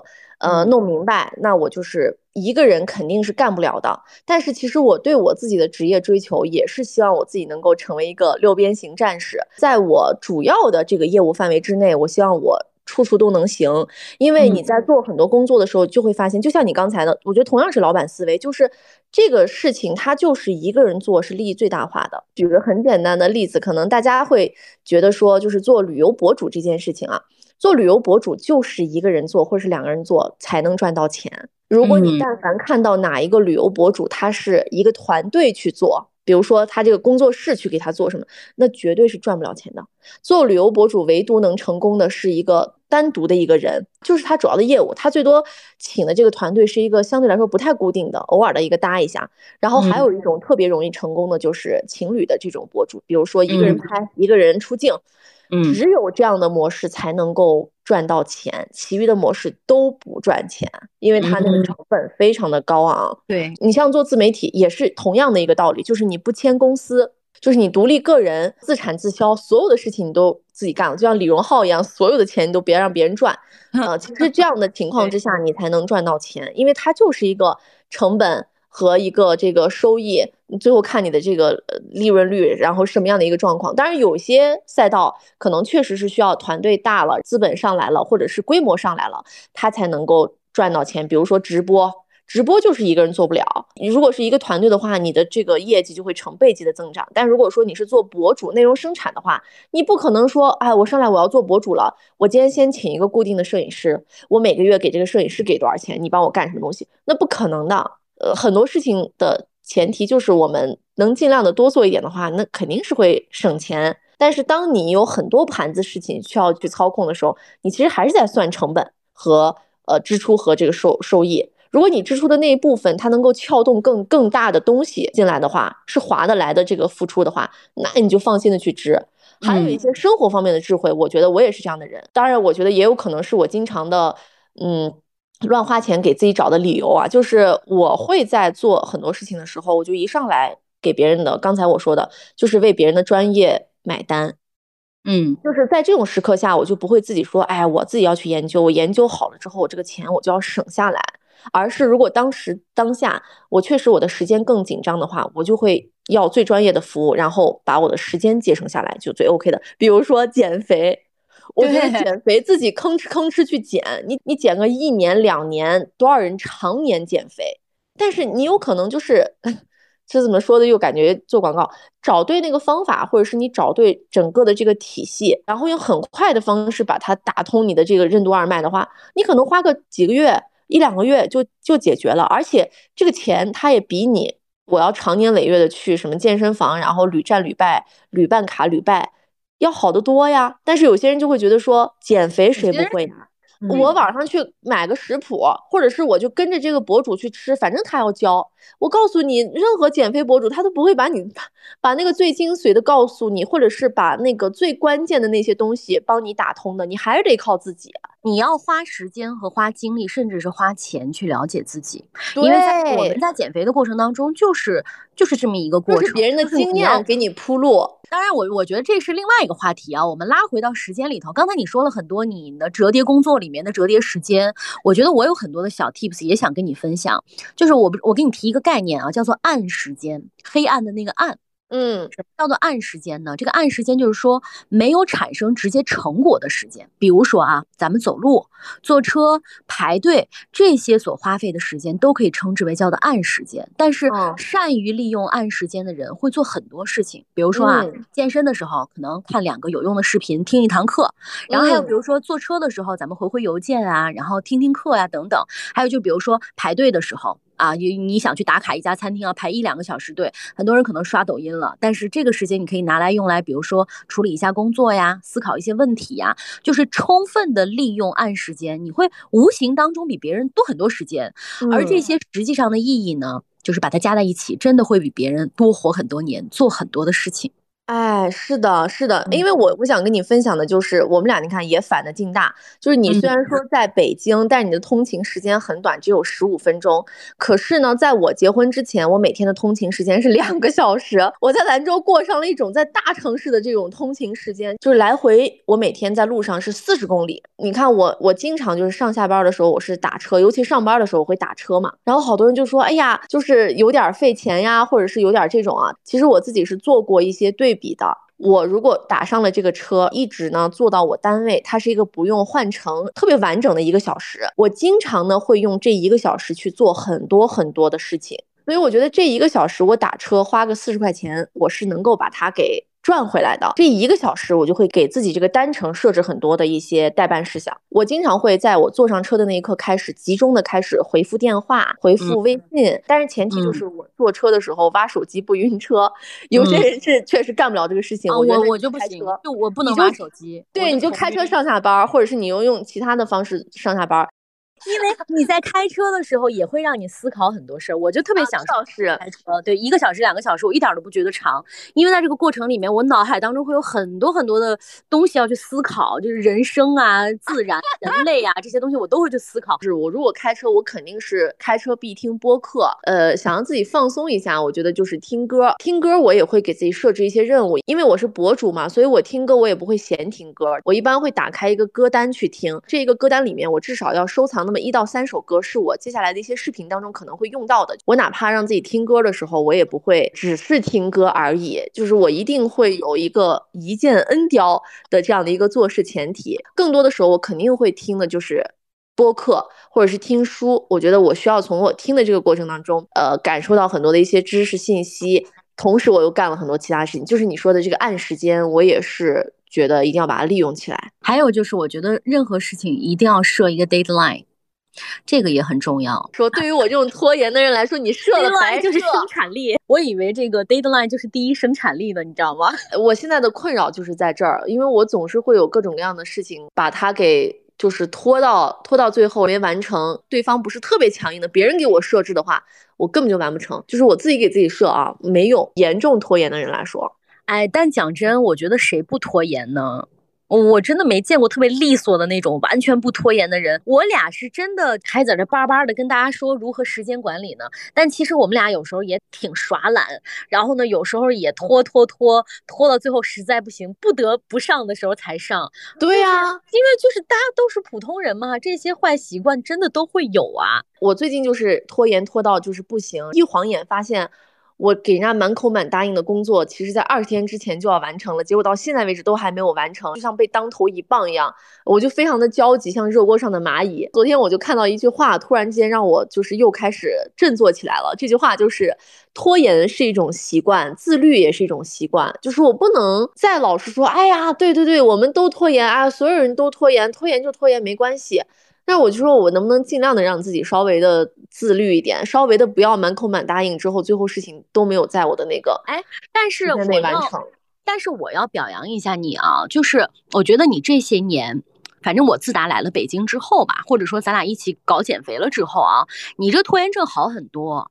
呃，弄明白，那我就是一个人肯定是干不了的。但是其实我对我自己的职业追求，也是希望我自己能够成为一个六边形战士，在我主要的这个业务范围之内，我希望我处处都能行。因为你在做很多工作的时候，就会发现，就像你刚才的，我觉得同样是老板思维，就是这个事情它就是一个人做是利益最大化的。举个很简单的例子，可能大家会觉得说，就是做旅游博主这件事情啊。做旅游博主就是一个人做，或者是两个人做才能赚到钱。如果你但凡看到哪一个旅游博主，他是一个团队去做，比比如说他这个工作室去给他做什么，那绝对是赚不了钱的。做旅游博主，唯独能成功的是一个单独的一个人，就是他主要的业务，他最多请的这个团队是一个相对来说不太固定的，偶尔的一个搭一下。然后还有一种特别容易成功的就是情侣的这种博主，比如说一个人拍，一个人出镜。只有这样的模式才能够赚到钱，其余的模式都不赚钱，因为它那个成本非常的高昂。对你像做自媒体也是同样的一个道理，就是你不签公司，就是你独立个人自产自销，所有的事情你都自己干了，就像李荣浩一样，所有的钱你都别让别人赚。呃，其实这样的情况之下，你才能赚到钱，因为它就是一个成本。和一个这个收益，最后看你的这个利润率，然后什么样的一个状况。当然，有些赛道可能确实是需要团队大了，资本上来了，或者是规模上来了，它才能够赚到钱。比如说直播，直播就是一个人做不了。你如果是一个团队的话，你的这个业绩就会成倍级的增长。但如果说你是做博主内容生产的话，你不可能说，哎，我上来我要做博主了，我今天先请一个固定的摄影师，我每个月给这个摄影师给多少钱，你帮我干什么东西？那不可能的。呃，很多事情的前提就是我们能尽量的多做一点的话，那肯定是会省钱。但是当你有很多盘子事情需要去操控的时候，你其实还是在算成本和呃支出和这个收收益。如果你支出的那一部分它能够撬动更更大的东西进来的话，是划得来的这个付出的话，那你就放心的去支。还有一些生活方面的智慧，我觉得我也是这样的人。当然，我觉得也有可能是我经常的嗯。乱花钱给自己找的理由啊，就是我会在做很多事情的时候，我就一上来给别人的，刚才我说的，就是为别人的专业买单。嗯，就是在这种时刻下，我就不会自己说，哎，我自己要去研究，我研究好了之后，我这个钱我就要省下来。而是如果当时当下我确实我的时间更紧张的话，我就会要最专业的服务，然后把我的时间节省下来，就最 OK 的。比如说减肥。我觉得减肥自己吭哧吭哧去减，你你减个一年两年，多少人常年减肥？但是你有可能就是这怎么说的，又感觉做广告，找对那个方法，或者是你找对整个的这个体系，然后用很快的方式把它打通你的这个任督二脉的话，你可能花个几个月一两个月就就解决了，而且这个钱它也比你我要长年累月的去什么健身房，然后屡战屡败，屡办卡屡败。要好得多呀，但是有些人就会觉得说减肥谁不会呀？我网上去买个食谱，或者是我就跟着这个博主去吃，反正他要教。我告诉你，任何减肥博主他都不会把你 把那个最精髓的告诉你，或者是把那个最关键的那些东西帮你打通的，你还是得靠自己。你要花时间和花精力，甚至是花钱去了解自己。因为在我们在减肥的过程当中，就是就是这么一个过程，别人的经验给你铺路。当然，我我觉得这是另外一个话题啊。我们拉回到时间里头，刚才你说了很多你的折叠工作里面的折叠时间，我觉得我有很多的小 tips 也想跟你分享。就是我我给你提一个概念啊，叫做暗时间，黑暗的那个暗。嗯，什么叫做暗时间呢？这个暗时间就是说没有产生直接成果的时间。比如说啊，咱们走路、坐车、排队这些所花费的时间，都可以称之为叫做暗时间。但是善于利用暗时间的人会做很多事情，比如说啊，健身的时候可能看两个有用的视频，听一堂课；然后还有比如说坐车的时候，咱们回回邮件啊，然后听听课呀等等；还有就比如说排队的时候。啊，你你想去打卡一家餐厅，要排一两个小时队，很多人可能刷抖音了，但是这个时间你可以拿来用来，比如说处理一下工作呀，思考一些问题呀，就是充分的利用暗时间，你会无形当中比别人多很多时间，而这些实际上的意义呢，就是把它加在一起，真的会比别人多活很多年，做很多的事情。哎，是的，是的，因为我我想跟你分享的就是，我们俩你看也反的劲大，就是你虽然说在北京，但你的通勤时间很短，只有十五分钟。可是呢，在我结婚之前，我每天的通勤时间是两个小时。我在兰州过上了一种在大城市的这种通勤时间，就是来回我每天在路上是四十公里。你看我，我经常就是上下班的时候我是打车，尤其上班的时候我会打车嘛。然后好多人就说，哎呀，就是有点费钱呀，或者是有点这种啊。其实我自己是做过一些对。比的，我如果打上了这个车，一直呢坐到我单位，它是一个不用换乘，特别完整的一个小时。我经常呢会用这一个小时去做很多很多的事情，所以我觉得这一个小时我打车花个四十块钱，我是能够把它给赚回来的。这一个小时，我就会给自己这个单程设置很多的一些代办事项。我经常会在我坐上车的那一刻开始集中的开始回复电话、回复微信，但是前提就是我坐车的时候挖手机不晕车。有些人是确实干不了这个事情，我我就不行，就我不能挖手机。对，你就开车上下班，或者是你又用其他的方式上下班。因为你在开车的时候也会让你思考很多事儿，我就特别享受开车。对，一个小时、两个小时，我一点都不觉得长，因为在这个过程里面，我脑海当中会有很多很多的东西要去思考，就是人生啊、自然、人类啊这些东西，我都会去思考。是我如果开车，我肯定是开车必听播客。呃，想让自己放松一下，我觉得就是听歌。听歌我也会给自己设置一些任务，因为我是博主嘛，所以我听歌我也不会闲听歌，我一般会打开一个歌单去听。这个歌单里面，我至少要收藏那么一到三首歌是我接下来的一些视频当中可能会用到的。我哪怕让自己听歌的时候，我也不会只是听歌而已，就是我一定会有一个一键 N 雕的这样的一个做事前提。更多的时候，我肯定会听的就是播客或者是听书。我觉得我需要从我听的这个过程当中，呃，感受到很多的一些知识信息，同时我又干了很多其他事情。就是你说的这个按时间，我也是觉得一定要把它利用起来。还有就是，我觉得任何事情一定要设一个 deadline。这个也很重要。说对于我这种拖延的人来说，你设了白就是生产力。我以为这个 deadline 就是第一生产力的，你知道吗？我现在的困扰就是在这儿，因为我总是会有各种各样的事情把它给就是拖到拖到最后没完成。对方不是特别强硬的，别人给我设置的话，我根本就完不成。就是我自己给自己设啊，没用。严重拖延的人来说，哎，但讲真，我觉得谁不拖延呢？我真的没见过特别利索的那种完全不拖延的人。我俩是真的还在这叭叭的跟大家说如何时间管理呢。但其实我们俩有时候也挺耍懒，然后呢，有时候也拖拖拖拖到最后实在不行不得不上的时候才上。对呀，因为就是大家都是普通人嘛，这些坏习惯真的都会有啊。我最近就是拖延拖到就是不行，一晃眼发现。我给人家满口满答应的工作，其实在二十天之前就要完成了，结果到现在为止都还没有完成，就像被当头一棒一样，我就非常的焦急，像热锅上的蚂蚁。昨天我就看到一句话，突然间让我就是又开始振作起来了。这句话就是：拖延是一种习惯，自律也是一种习惯。就是我不能再老是说，哎呀，对对对，我们都拖延啊，所有人都拖延，拖延就拖延，没关系。那我就说，我能不能尽量的让自己稍微的自律一点，稍微的不要满口满答应，之后最后事情都没有在我的那个哎，但是我完成。但是我要表扬一下你啊，就是我觉得你这些年，反正我自打来了北京之后吧，或者说咱俩一起搞减肥了之后啊，你这拖延症好很多。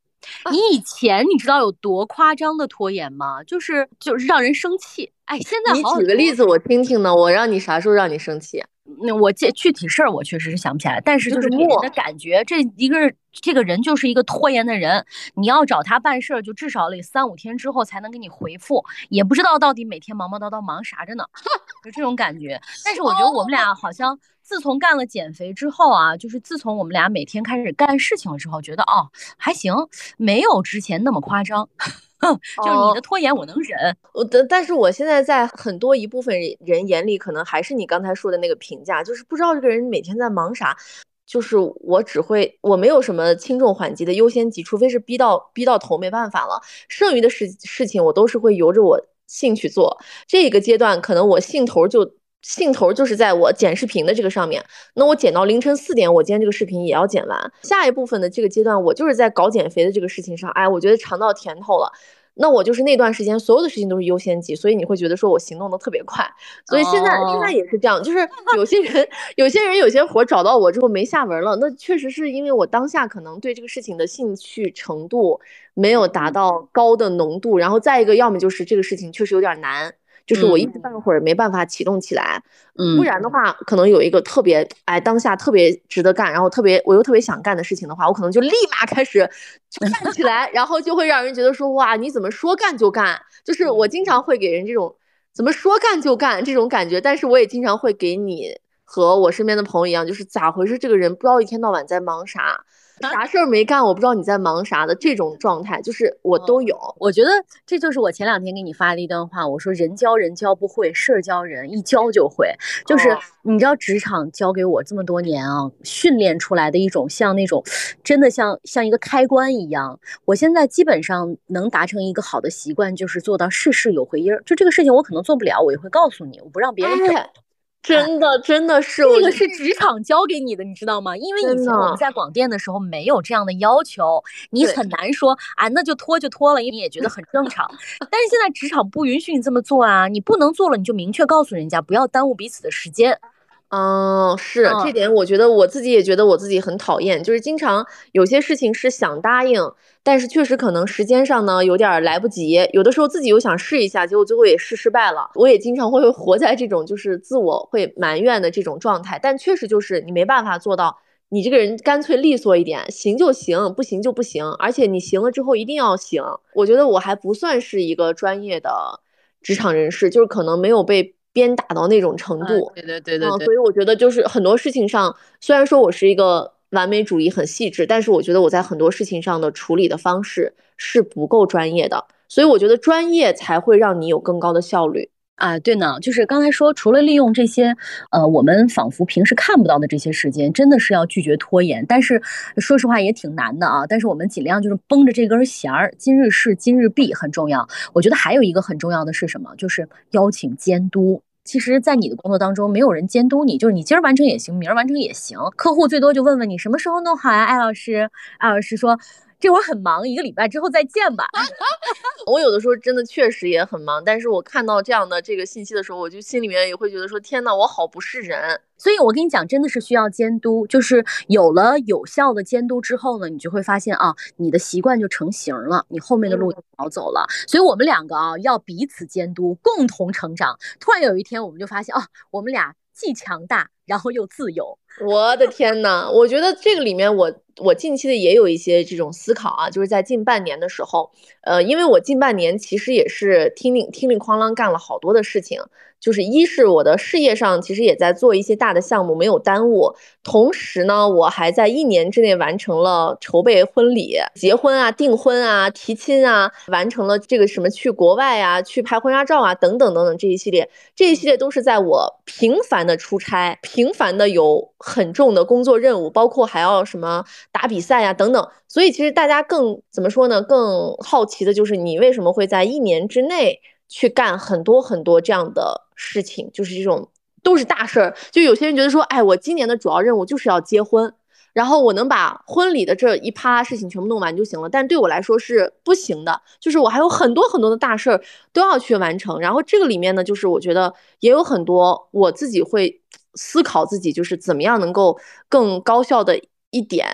你以前你知道有多夸张的拖延吗？就是就是让人生气。哎，现在你举个例子我听听呢，我让你啥时候让你生气？那我这具体事儿我确实是想不起来，但是就是给人的感觉，这一个这个人就是一个拖延的人。你要找他办事儿，就至少得三五天之后才能给你回复，也不知道到底每天忙忙叨叨忙啥着呢，就这种感觉。但是我觉得我们俩好像自从干了减肥之后啊，就是自从我们俩每天开始干事情了之后，觉得哦还行，没有之前那么夸张。就是你的拖延我能忍，我的，但是我现在在很多一部分人眼里，可能还是你刚才说的那个评价，就是不知道这个人每天在忙啥。就是我只会，我没有什么轻重缓急的优先级，除非是逼到逼到头没办法了，剩余的事事情我都是会由着我兴趣做。这个阶段可能我兴头就。兴头就是在我剪视频的这个上面，那我剪到凌晨四点，我今天这个视频也要剪完。下一部分的这个阶段，我就是在搞减肥的这个事情上，哎，我觉得尝到甜头了。那我就是那段时间所有的事情都是优先级，所以你会觉得说我行动的特别快。所以现在现在也是这样，就是有些人有些人有些活找到我之后没下文了，那确实是因为我当下可能对这个事情的兴趣程度没有达到高的浓度，然后再一个要么就是这个事情确实有点难。就是我一时半会儿没办法启动起来，嗯，不然的话，可能有一个特别哎当下特别值得干，然后特别我又特别想干的事情的话，我可能就立马开始干起 来，然后就会让人觉得说哇你怎么说干就干？就是我经常会给人这种怎么说干就干这种感觉，但是我也经常会给你和我身边的朋友一样，就是咋回事？这个人不知道一天到晚在忙啥。啥事儿没干，我不知道你在忙啥的这种状态，就是我都有。我觉得这就是我前两天给你发的一段话，我说人教人教不会，事儿教人一教就会。就是你知道职场教给我这么多年啊，训练出来的一种像那种，真的像像一个开关一样。我现在基本上能达成一个好的习惯，就是做到事事有回音儿。就这个事情我可能做不了，我也会告诉你，我不让别人整。真的，真的是这个是职场教给你的，你知道吗？因为以前我们在广电的时候没有这样的要求，你很难说啊，那就拖就拖了，因为你也觉得很正常。但是现在职场不允许你这么做啊，你不能做了，你就明确告诉人家，不要耽误彼此的时间。嗯，是这点，我觉得我自己也觉得我自己很讨厌，就是经常有些事情是想答应，但是确实可能时间上呢有点来不及，有的时候自己又想试一下，结果最后也试失败了。我也经常会活在这种就是自我会埋怨的这种状态，但确实就是你没办法做到，你这个人干脆利索一点，行就行，不行就不行，而且你行了之后一定要行。我觉得我还不算是一个专业的职场人士，就是可能没有被。鞭打到那种程度，对对对对，所以我觉得就是很多事情上，虽然说我是一个完美主义很细致，但是我觉得我在很多事情上的处理的方式是不够专业的，所以我觉得专业才会让你有更高的效率。啊，对呢，就是刚才说，除了利用这些，呃，我们仿佛平时看不到的这些时间，真的是要拒绝拖延。但是说实话也挺难的啊。但是我们尽量就是绷着这根弦儿，今日事今日毕很重要。我觉得还有一个很重要的是什么？就是邀请监督。其实，在你的工作当中，没有人监督你，就是你今儿完成也行，明儿完成也行。客户最多就问问你什么时候弄好呀，艾老师。艾老师说。这会儿很忙，一个礼拜之后再见吧。我有的时候真的确实也很忙，但是我看到这样的这个信息的时候，我就心里面也会觉得说，天呐，我好不是人。所以我跟你讲，真的是需要监督，就是有了有效的监督之后呢，你就会发现啊，你的习惯就成型了，你后面的路就好走了。所以我们两个啊，要彼此监督，共同成长。突然有一天，我们就发现啊，我们俩既强大，然后又自由。我的天呐，我觉得这个里面我。我近期的也有一些这种思考啊，就是在近半年的时候，呃，因为我近半年其实也是听令听令哐啷干了好多的事情，就是一是我的事业上其实也在做一些大的项目，没有耽误，同时呢，我还在一年之内完成了筹备婚礼、结婚啊、订婚啊、提亲啊，完成了这个什么去国外啊、去拍婚纱照啊等等等等这一系列，这一系列都是在我频繁的出差、频繁的有很重的工作任务，包括还要什么。打比赛啊，等等，所以其实大家更怎么说呢？更好奇的就是你为什么会在一年之内去干很多很多这样的事情，就是这种都是大事儿。就有些人觉得说，哎，我今年的主要任务就是要结婚，然后我能把婚礼的这一趴事情全部弄完就行了。但对我来说是不行的，就是我还有很多很多的大事儿都要去完成。然后这个里面呢，就是我觉得也有很多我自己会思考自己，就是怎么样能够更高效的一点。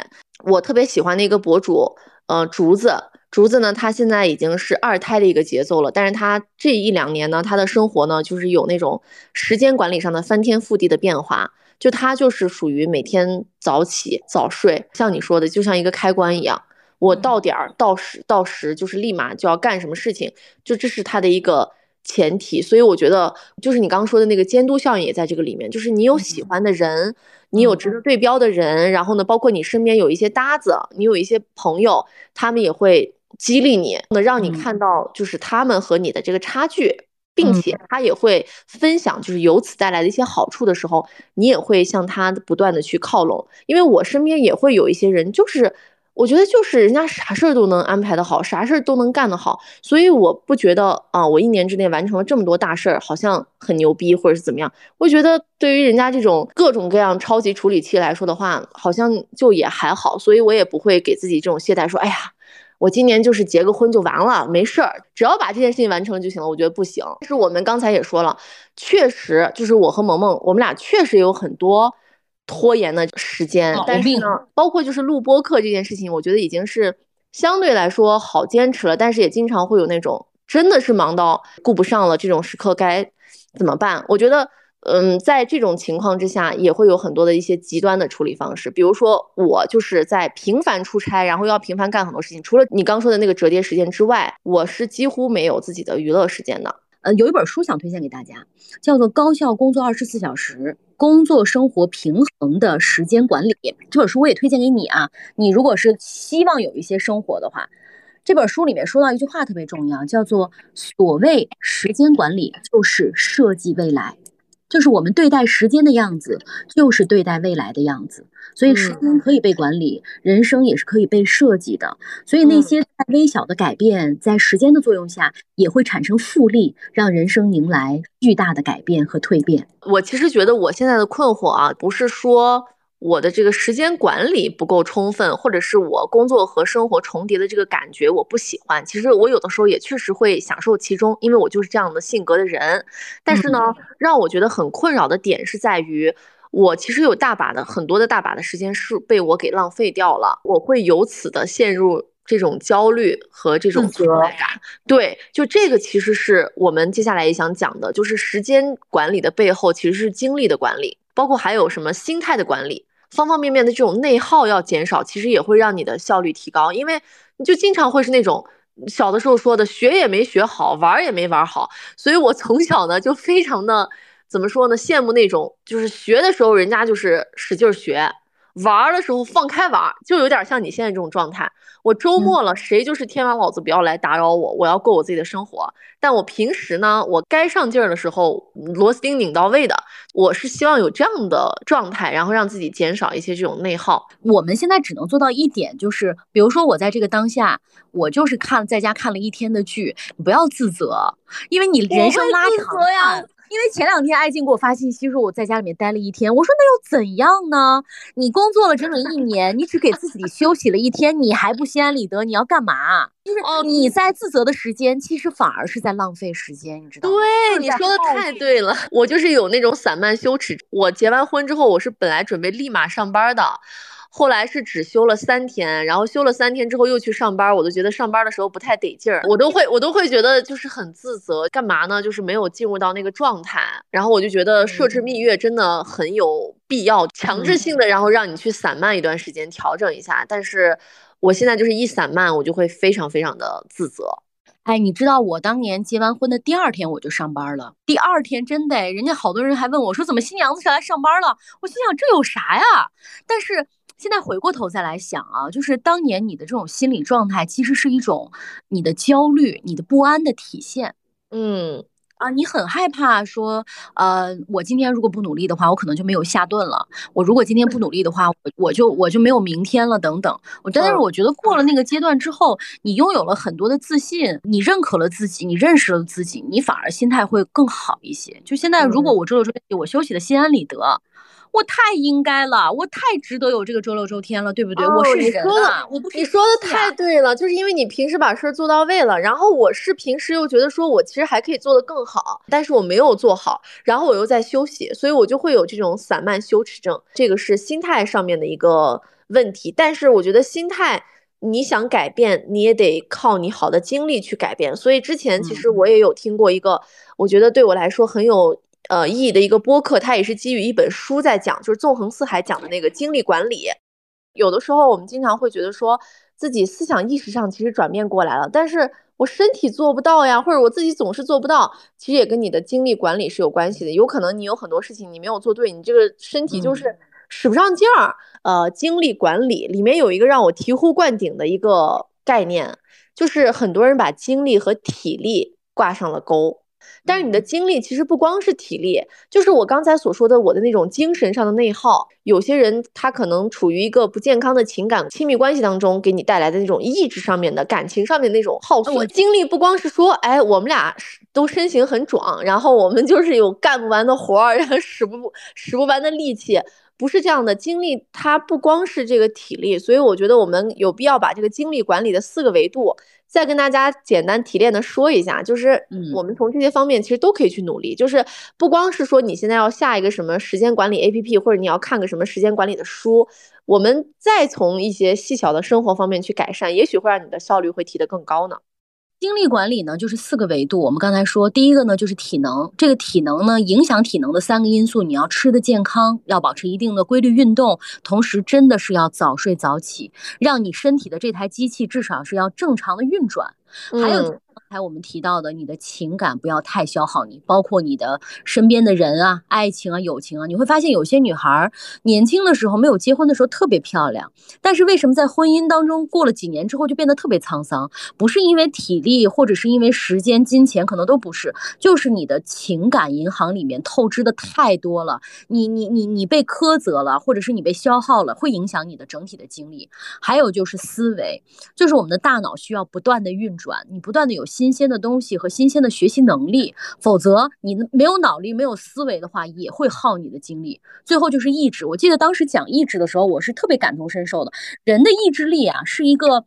我特别喜欢的一个博主，呃，竹子，竹子呢，他现在已经是二胎的一个节奏了，但是他这一两年呢，他的生活呢，就是有那种时间管理上的翻天覆地的变化。就他就是属于每天早起早睡，像你说的，就像一个开关一样，我到点儿到时到时就是立马就要干什么事情，就这是他的一个前提。所以我觉得，就是你刚刚说的那个监督效应也在这个里面，就是你有喜欢的人。你有值得对标的人，然后呢，包括你身边有一些搭子，你有一些朋友，他们也会激励你，能让你看到就是他们和你的这个差距，并且他也会分享就是由此带来的一些好处的时候，你也会向他不断的去靠拢。因为我身边也会有一些人，就是。我觉得就是人家啥事儿都能安排的好，啥事儿都能干得好，所以我不觉得啊，我一年之内完成了这么多大事儿，好像很牛逼或者是怎么样。我觉得对于人家这种各种各样超级处理器来说的话，好像就也还好，所以我也不会给自己这种懈怠，说哎呀，我今年就是结个婚就完了，没事儿，只要把这件事情完成了就行了。我觉得不行。是我们刚才也说了，确实就是我和萌萌，我们俩确实有很多。拖延的时间，但是呢，包括就是录播课这件事情，我觉得已经是相对来说好坚持了，但是也经常会有那种真的是忙到顾不上了这种时刻该怎么办？我觉得，嗯，在这种情况之下，也会有很多的一些极端的处理方式，比如说我就是在频繁出差，然后要频繁干很多事情，除了你刚说的那个折叠时间之外，我是几乎没有自己的娱乐时间的。呃，有一本书想推荐给大家，叫做《高效工作二十四小时：工作生活平衡的时间管理》。这本书我也推荐给你啊，你如果是希望有一些生活的话，这本书里面说到一句话特别重要，叫做“所谓时间管理就是设计未来”。就是我们对待时间的样子，就是对待未来的样子。所以时间可以被管理，人生也是可以被设计的。所以那些微小的改变，在时间的作用下，也会产生复利，让人生迎来巨大的改变和蜕变。我其实觉得我现在的困惑啊，不是说。我的这个时间管理不够充分，或者是我工作和生活重叠的这个感觉我不喜欢。其实我有的时候也确实会享受其中，因为我就是这样的性格的人。但是呢，让我觉得很困扰的点是在于，我其实有大把的很多的大把的时间是被我给浪费掉了，我会由此的陷入这种焦虑和这种挫败感。对，就这个其实是我们接下来也想讲的，就是时间管理的背后其实是精力的管理，包括还有什么心态的管理。方方面面的这种内耗要减少，其实也会让你的效率提高，因为你就经常会是那种小的时候说的学也没学好，玩也没玩好，所以我从小呢就非常的怎么说呢，羡慕那种就是学的时候人家就是使劲学。玩的时候放开玩，就有点像你现在这种状态。我周末了，谁就是天王老子不要来打扰我，我要过我自己的生活。但我平时呢，我该上劲儿的时候，螺丝钉拧到位的。我是希望有这样的状态，然后让自己减少一些这种内耗。我们现在只能做到一点，就是比如说我在这个当下，我就是看在家看了一天的剧，你不要自责，因为你人生拉长呀。因为前两天艾静给我发信息说我在家里面待了一天，我说那又怎样呢？你工作了整整一年，你只给自己休息了一天，你还不心安理得？你要干嘛？就是你在自责的时间，其实反而是在浪费时间，你知道吗？对，你说的太对了，我就是有那种散漫羞耻。我结完婚之后，我是本来准备立马上班的。后来是只休了三天，然后休了三天之后又去上班，我都觉得上班的时候不太得劲儿，我都会我都会觉得就是很自责，干嘛呢？就是没有进入到那个状态，然后我就觉得设置蜜月真的很有必要，强制性的，然后让你去散漫一段时间，调整一下。但是我现在就是一散漫，我就会非常非常的自责。哎，你知道我当年结完婚的第二天我就上班了，第二天真的，人家好多人还问我说怎么新娘子上来上班了？我心想这有啥呀？但是。现在回过头再来想啊，就是当年你的这种心理状态，其实是一种你的焦虑、你的不安的体现。嗯，啊，你很害怕说，呃，我今天如果不努力的话，我可能就没有下顿了。我如果今天不努力的话，我我就我就没有明天了。等等，我但是我觉得过了那个阶段之后，你拥有了很多的自信，你认可了自己，你认识了自己，你反而心态会更好一些。就现在，如果我周六周天我休息的心安理得。我太应该了，我太值得有这个周六周天了，对不对？我是人啊，我不是你说的太对了，就是因为你平时把事儿做到位了，然后我是平时又觉得说我其实还可以做得更好，但是我没有做好，然后我又在休息，所以我就会有这种散漫羞耻症，这个是心态上面的一个问题。但是我觉得心态你想改变，你也得靠你好的经历去改变。所以之前其实我也有听过一个，我觉得对我来说很有。呃，意义的一个播客，它也是基于一本书在讲，就是纵横四海讲的那个精力管理。有的时候我们经常会觉得说自己思想意识上其实转变过来了，但是我身体做不到呀，或者我自己总是做不到，其实也跟你的精力管理是有关系的。有可能你有很多事情你没有做对，你这个身体就是使不上劲儿。呃，精力管理里面有一个让我醍醐灌顶的一个概念，就是很多人把精力和体力挂上了钩。但是你的精力其实不光是体力，就是我刚才所说的我的那种精神上的内耗。有些人他可能处于一个不健康的情感亲密关系当中，给你带来的那种意志上面的感情上面那种耗损。我精力不光是说，哎，我们俩都身形很壮，然后我们就是有干不完的活儿，然后使不使不完的力气。不是这样的，精力它不光是这个体力，所以我觉得我们有必要把这个精力管理的四个维度再跟大家简单提炼的说一下，就是我们从这些方面其实都可以去努力，就是不光是说你现在要下一个什么时间管理 APP，或者你要看个什么时间管理的书，我们再从一些细小的生活方面去改善，也许会让你的效率会提得更高呢。精力管理呢，就是四个维度。我们刚才说，第一个呢就是体能。这个体能呢，影响体能的三个因素，你要吃的健康，要保持一定的规律运动，同时真的是要早睡早起，让你身体的这台机器至少是要正常的运转。还有才我们提到的，你的情感不要太消耗你，包括你的身边的人啊、爱情啊、友情啊。你会发现，有些女孩年轻的时候没有结婚的时候特别漂亮，但是为什么在婚姻当中过了几年之后就变得特别沧桑？不是因为体力，或者是因为时间、金钱，可能都不是，就是你的情感银行里面透支的太多了。你你你你被苛责了，或者是你被消耗了，会影响你的整体的精力。还有就是思维，就是我们的大脑需要不断的运转，你不断的有。新鲜的东西和新鲜的学习能力，否则你没有脑力、没有思维的话，也会耗你的精力。最后就是意志。我记得当时讲意志的时候，我是特别感同身受的。人的意志力啊，是一个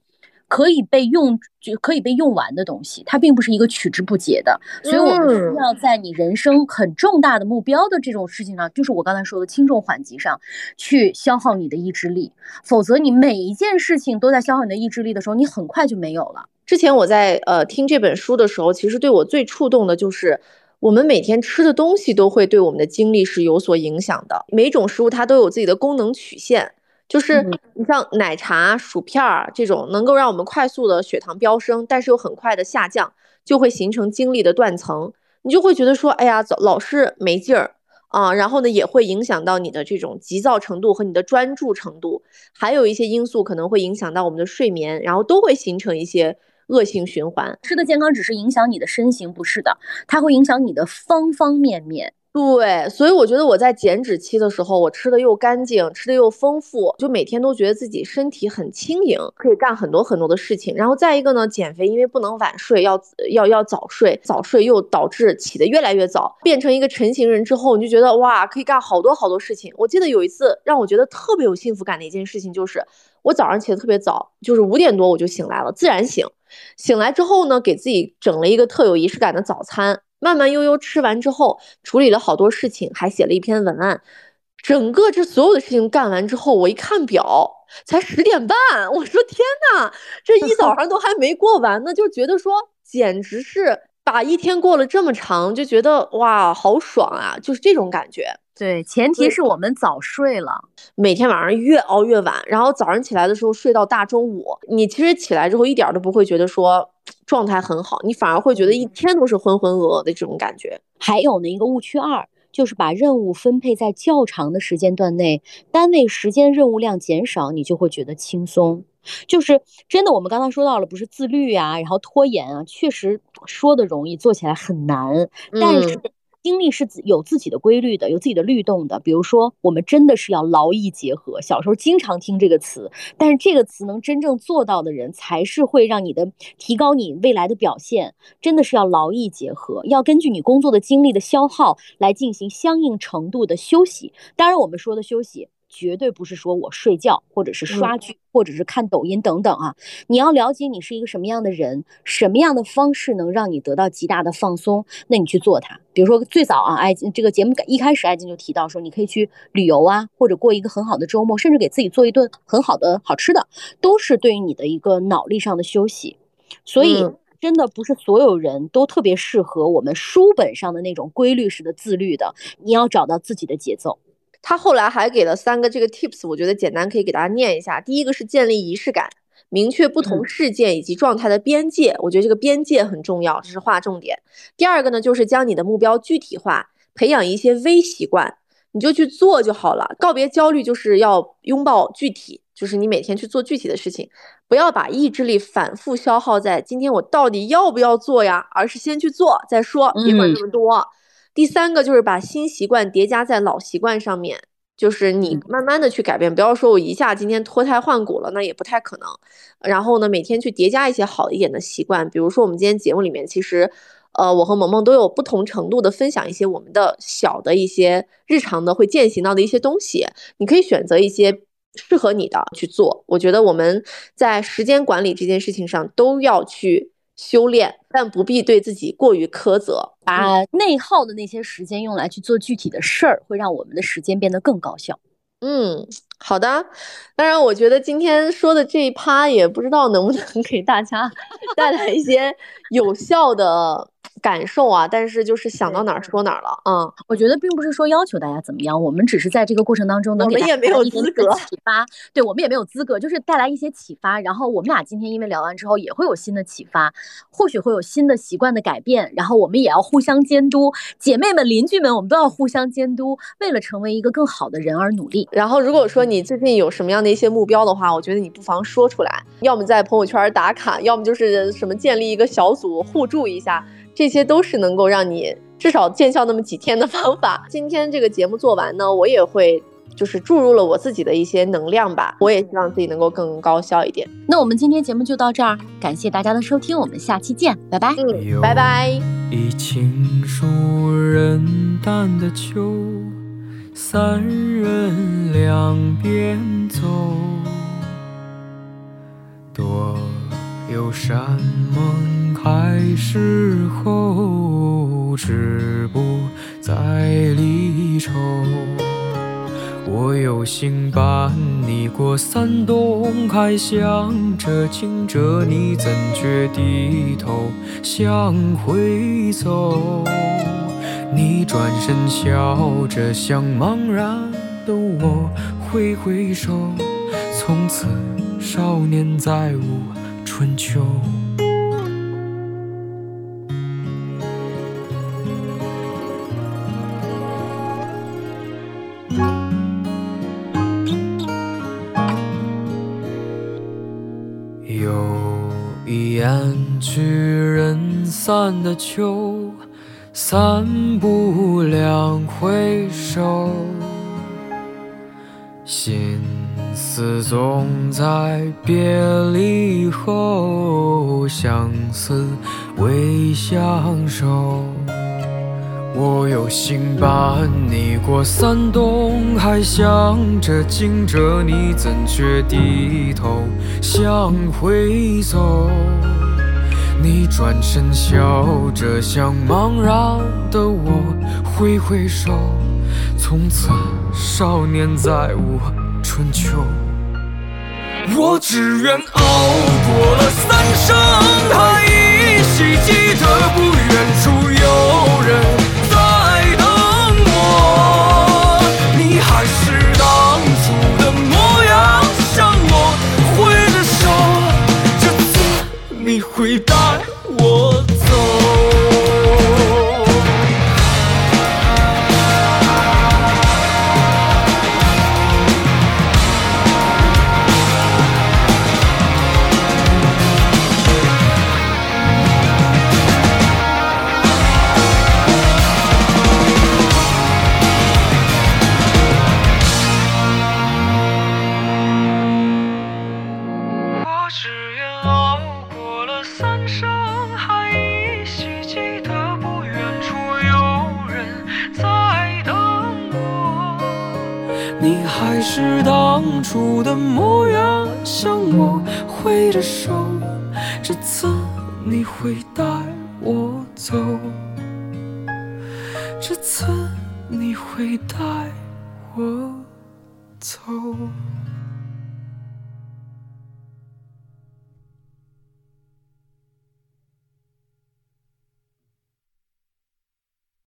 可以被用就可以被用完的东西，它并不是一个取之不竭的。所以我们需要在你人生很重大的目标的这种事情上，就是我刚才说的轻重缓急上，去消耗你的意志力。否则，你每一件事情都在消耗你的意志力的时候，你很快就没有了。之前我在呃听这本书的时候，其实对我最触动的就是，我们每天吃的东西都会对我们的精力是有所影响的。每种食物它都有自己的功能曲线，就是你像奶茶、薯片儿这种能够让我们快速的血糖飙升，但是又很快的下降，就会形成精力的断层。你就会觉得说，哎呀，老是没劲儿啊。然后呢，也会影响到你的这种急躁程度和你的专注程度，还有一些因素可能会影响到我们的睡眠，然后都会形成一些。恶性循环，吃的健康只是影响你的身形，不是的，它会影响你的方方面面。对，所以我觉得我在减脂期的时候，我吃的又干净，吃的又丰富，就每天都觉得自己身体很轻盈，可以干很多很多的事情。然后再一个呢，减肥因为不能晚睡，要要要早睡，早睡又导致起得越来越早，变成一个成型人之后，你就觉得哇，可以干好多好多事情。我记得有一次让我觉得特别有幸福感的一件事情，就是我早上起得特别早，就是五点多我就醒来了，自然醒。醒来之后呢，给自己整了一个特有仪式感的早餐，慢慢悠悠吃完之后，处理了好多事情，还写了一篇文案。整个这所有的事情干完之后，我一看表，才十点半。我说天哪，这一早上都还没过完呢，就觉得说简直是把一天过了这么长，就觉得哇，好爽啊，就是这种感觉。对，前提是我们早睡了，每天晚上越熬越晚，然后早上起来的时候睡到大中午。你其实起来之后一点都不会觉得说状态很好，你反而会觉得一天都是浑浑噩噩的这种感觉。还有呢，一个误区二就是把任务分配在较长的时间段内，单位时间任务量减少，你就会觉得轻松。就是真的，我们刚刚说到了，不是自律啊，然后拖延啊，确实说的容易，做起来很难。但是。精力是自有自己的规律的，有自己的律动的。比如说，我们真的是要劳逸结合。小时候经常听这个词，但是这个词能真正做到的人，才是会让你的提高你未来的表现。真的是要劳逸结合，要根据你工作的精力的消耗来进行相应程度的休息。当然，我们说的休息。绝对不是说我睡觉，或者是刷剧，或者是看抖音等等啊！你要了解你是一个什么样的人，什么样的方式能让你得到极大的放松，那你去做它。比如说最早啊，艾这个节目一开始，艾金就提到说，你可以去旅游啊，或者过一个很好的周末，甚至给自己做一顿很好的好吃的，都是对于你的一个脑力上的休息。所以真的不是所有人都特别适合我们书本上的那种规律式的自律的，你要找到自己的节奏。他后来还给了三个这个 tips，我觉得简单可以给大家念一下。第一个是建立仪式感，明确不同事件以及状态的边界，我觉得这个边界很重要，这是划重点。第二个呢，就是将你的目标具体化，培养一些微习惯，你就去做就好了。告别焦虑，就是要拥抱具体，就是你每天去做具体的事情，不要把意志力反复消耗在今天我到底要不要做呀，而是先去做再说，别管那么多。第三个就是把新习惯叠加在老习惯上面，就是你慢慢的去改变，不要说我一下今天脱胎换骨了，那也不太可能。然后呢，每天去叠加一些好一点的习惯，比如说我们今天节目里面，其实，呃，我和萌萌都有不同程度的分享一些我们的小的一些日常的会践行到的一些东西，你可以选择一些适合你的去做。我觉得我们在时间管理这件事情上都要去。修炼，但不必对自己过于苛责。把内耗的那些时间用来去做具体的事儿，会让我们的时间变得更高效。嗯，好的。当然，我觉得今天说的这一趴，也不知道能不能 给大家带来一些有效的感受啊，但是就是想到哪儿说哪儿了。嗯，我觉得并不是说要求大家怎么样，我们只是在这个过程当中能给大家一些启发。对我们也没有资格，就是带来一些启发。然后我们俩今天因为聊完之后也会有新的启发，或许会有新的习惯的改变。然后我们也要互相监督，姐妹们、邻居们，我们都要互相监督，为了成为一个更好的人而努力。然后如果说你最近有什么样的一些目标的话，我觉得你不妨说出来，要么在朋友圈打卡，要么就是什么建立一个小组互助一下。这些都是能够让你至少见效那么几天的方法。今天这个节目做完呢，我也会就是注入了我自己的一些能量吧。我也希望自己能够更高效一点。那我们今天节目就到这儿，感谢大家的收听，我们下期见，拜拜。嗯，拜拜。一情书人淡的秋，三人两边走，多有山盟。海誓后，止不再离愁。我有心伴你过三冬，还想着惊着你，怎觉低头向回走？你转身笑着向茫然的我挥挥手，从此少年再无春秋，有一言聚人散的秋，三步两回首，心。思总在别离后，相思未相守。我有心伴你过三冬，还想着惊着你，怎却低头向回走。你转身笑着向茫然的我挥挥手，从此少年再无春秋。我只愿熬过了三生，还依稀记得不远处有人在等我。你还是当初的模样，向我挥着手，这次你会带。的模样，向我挥着手，这次你会带我走，这次你会带我走。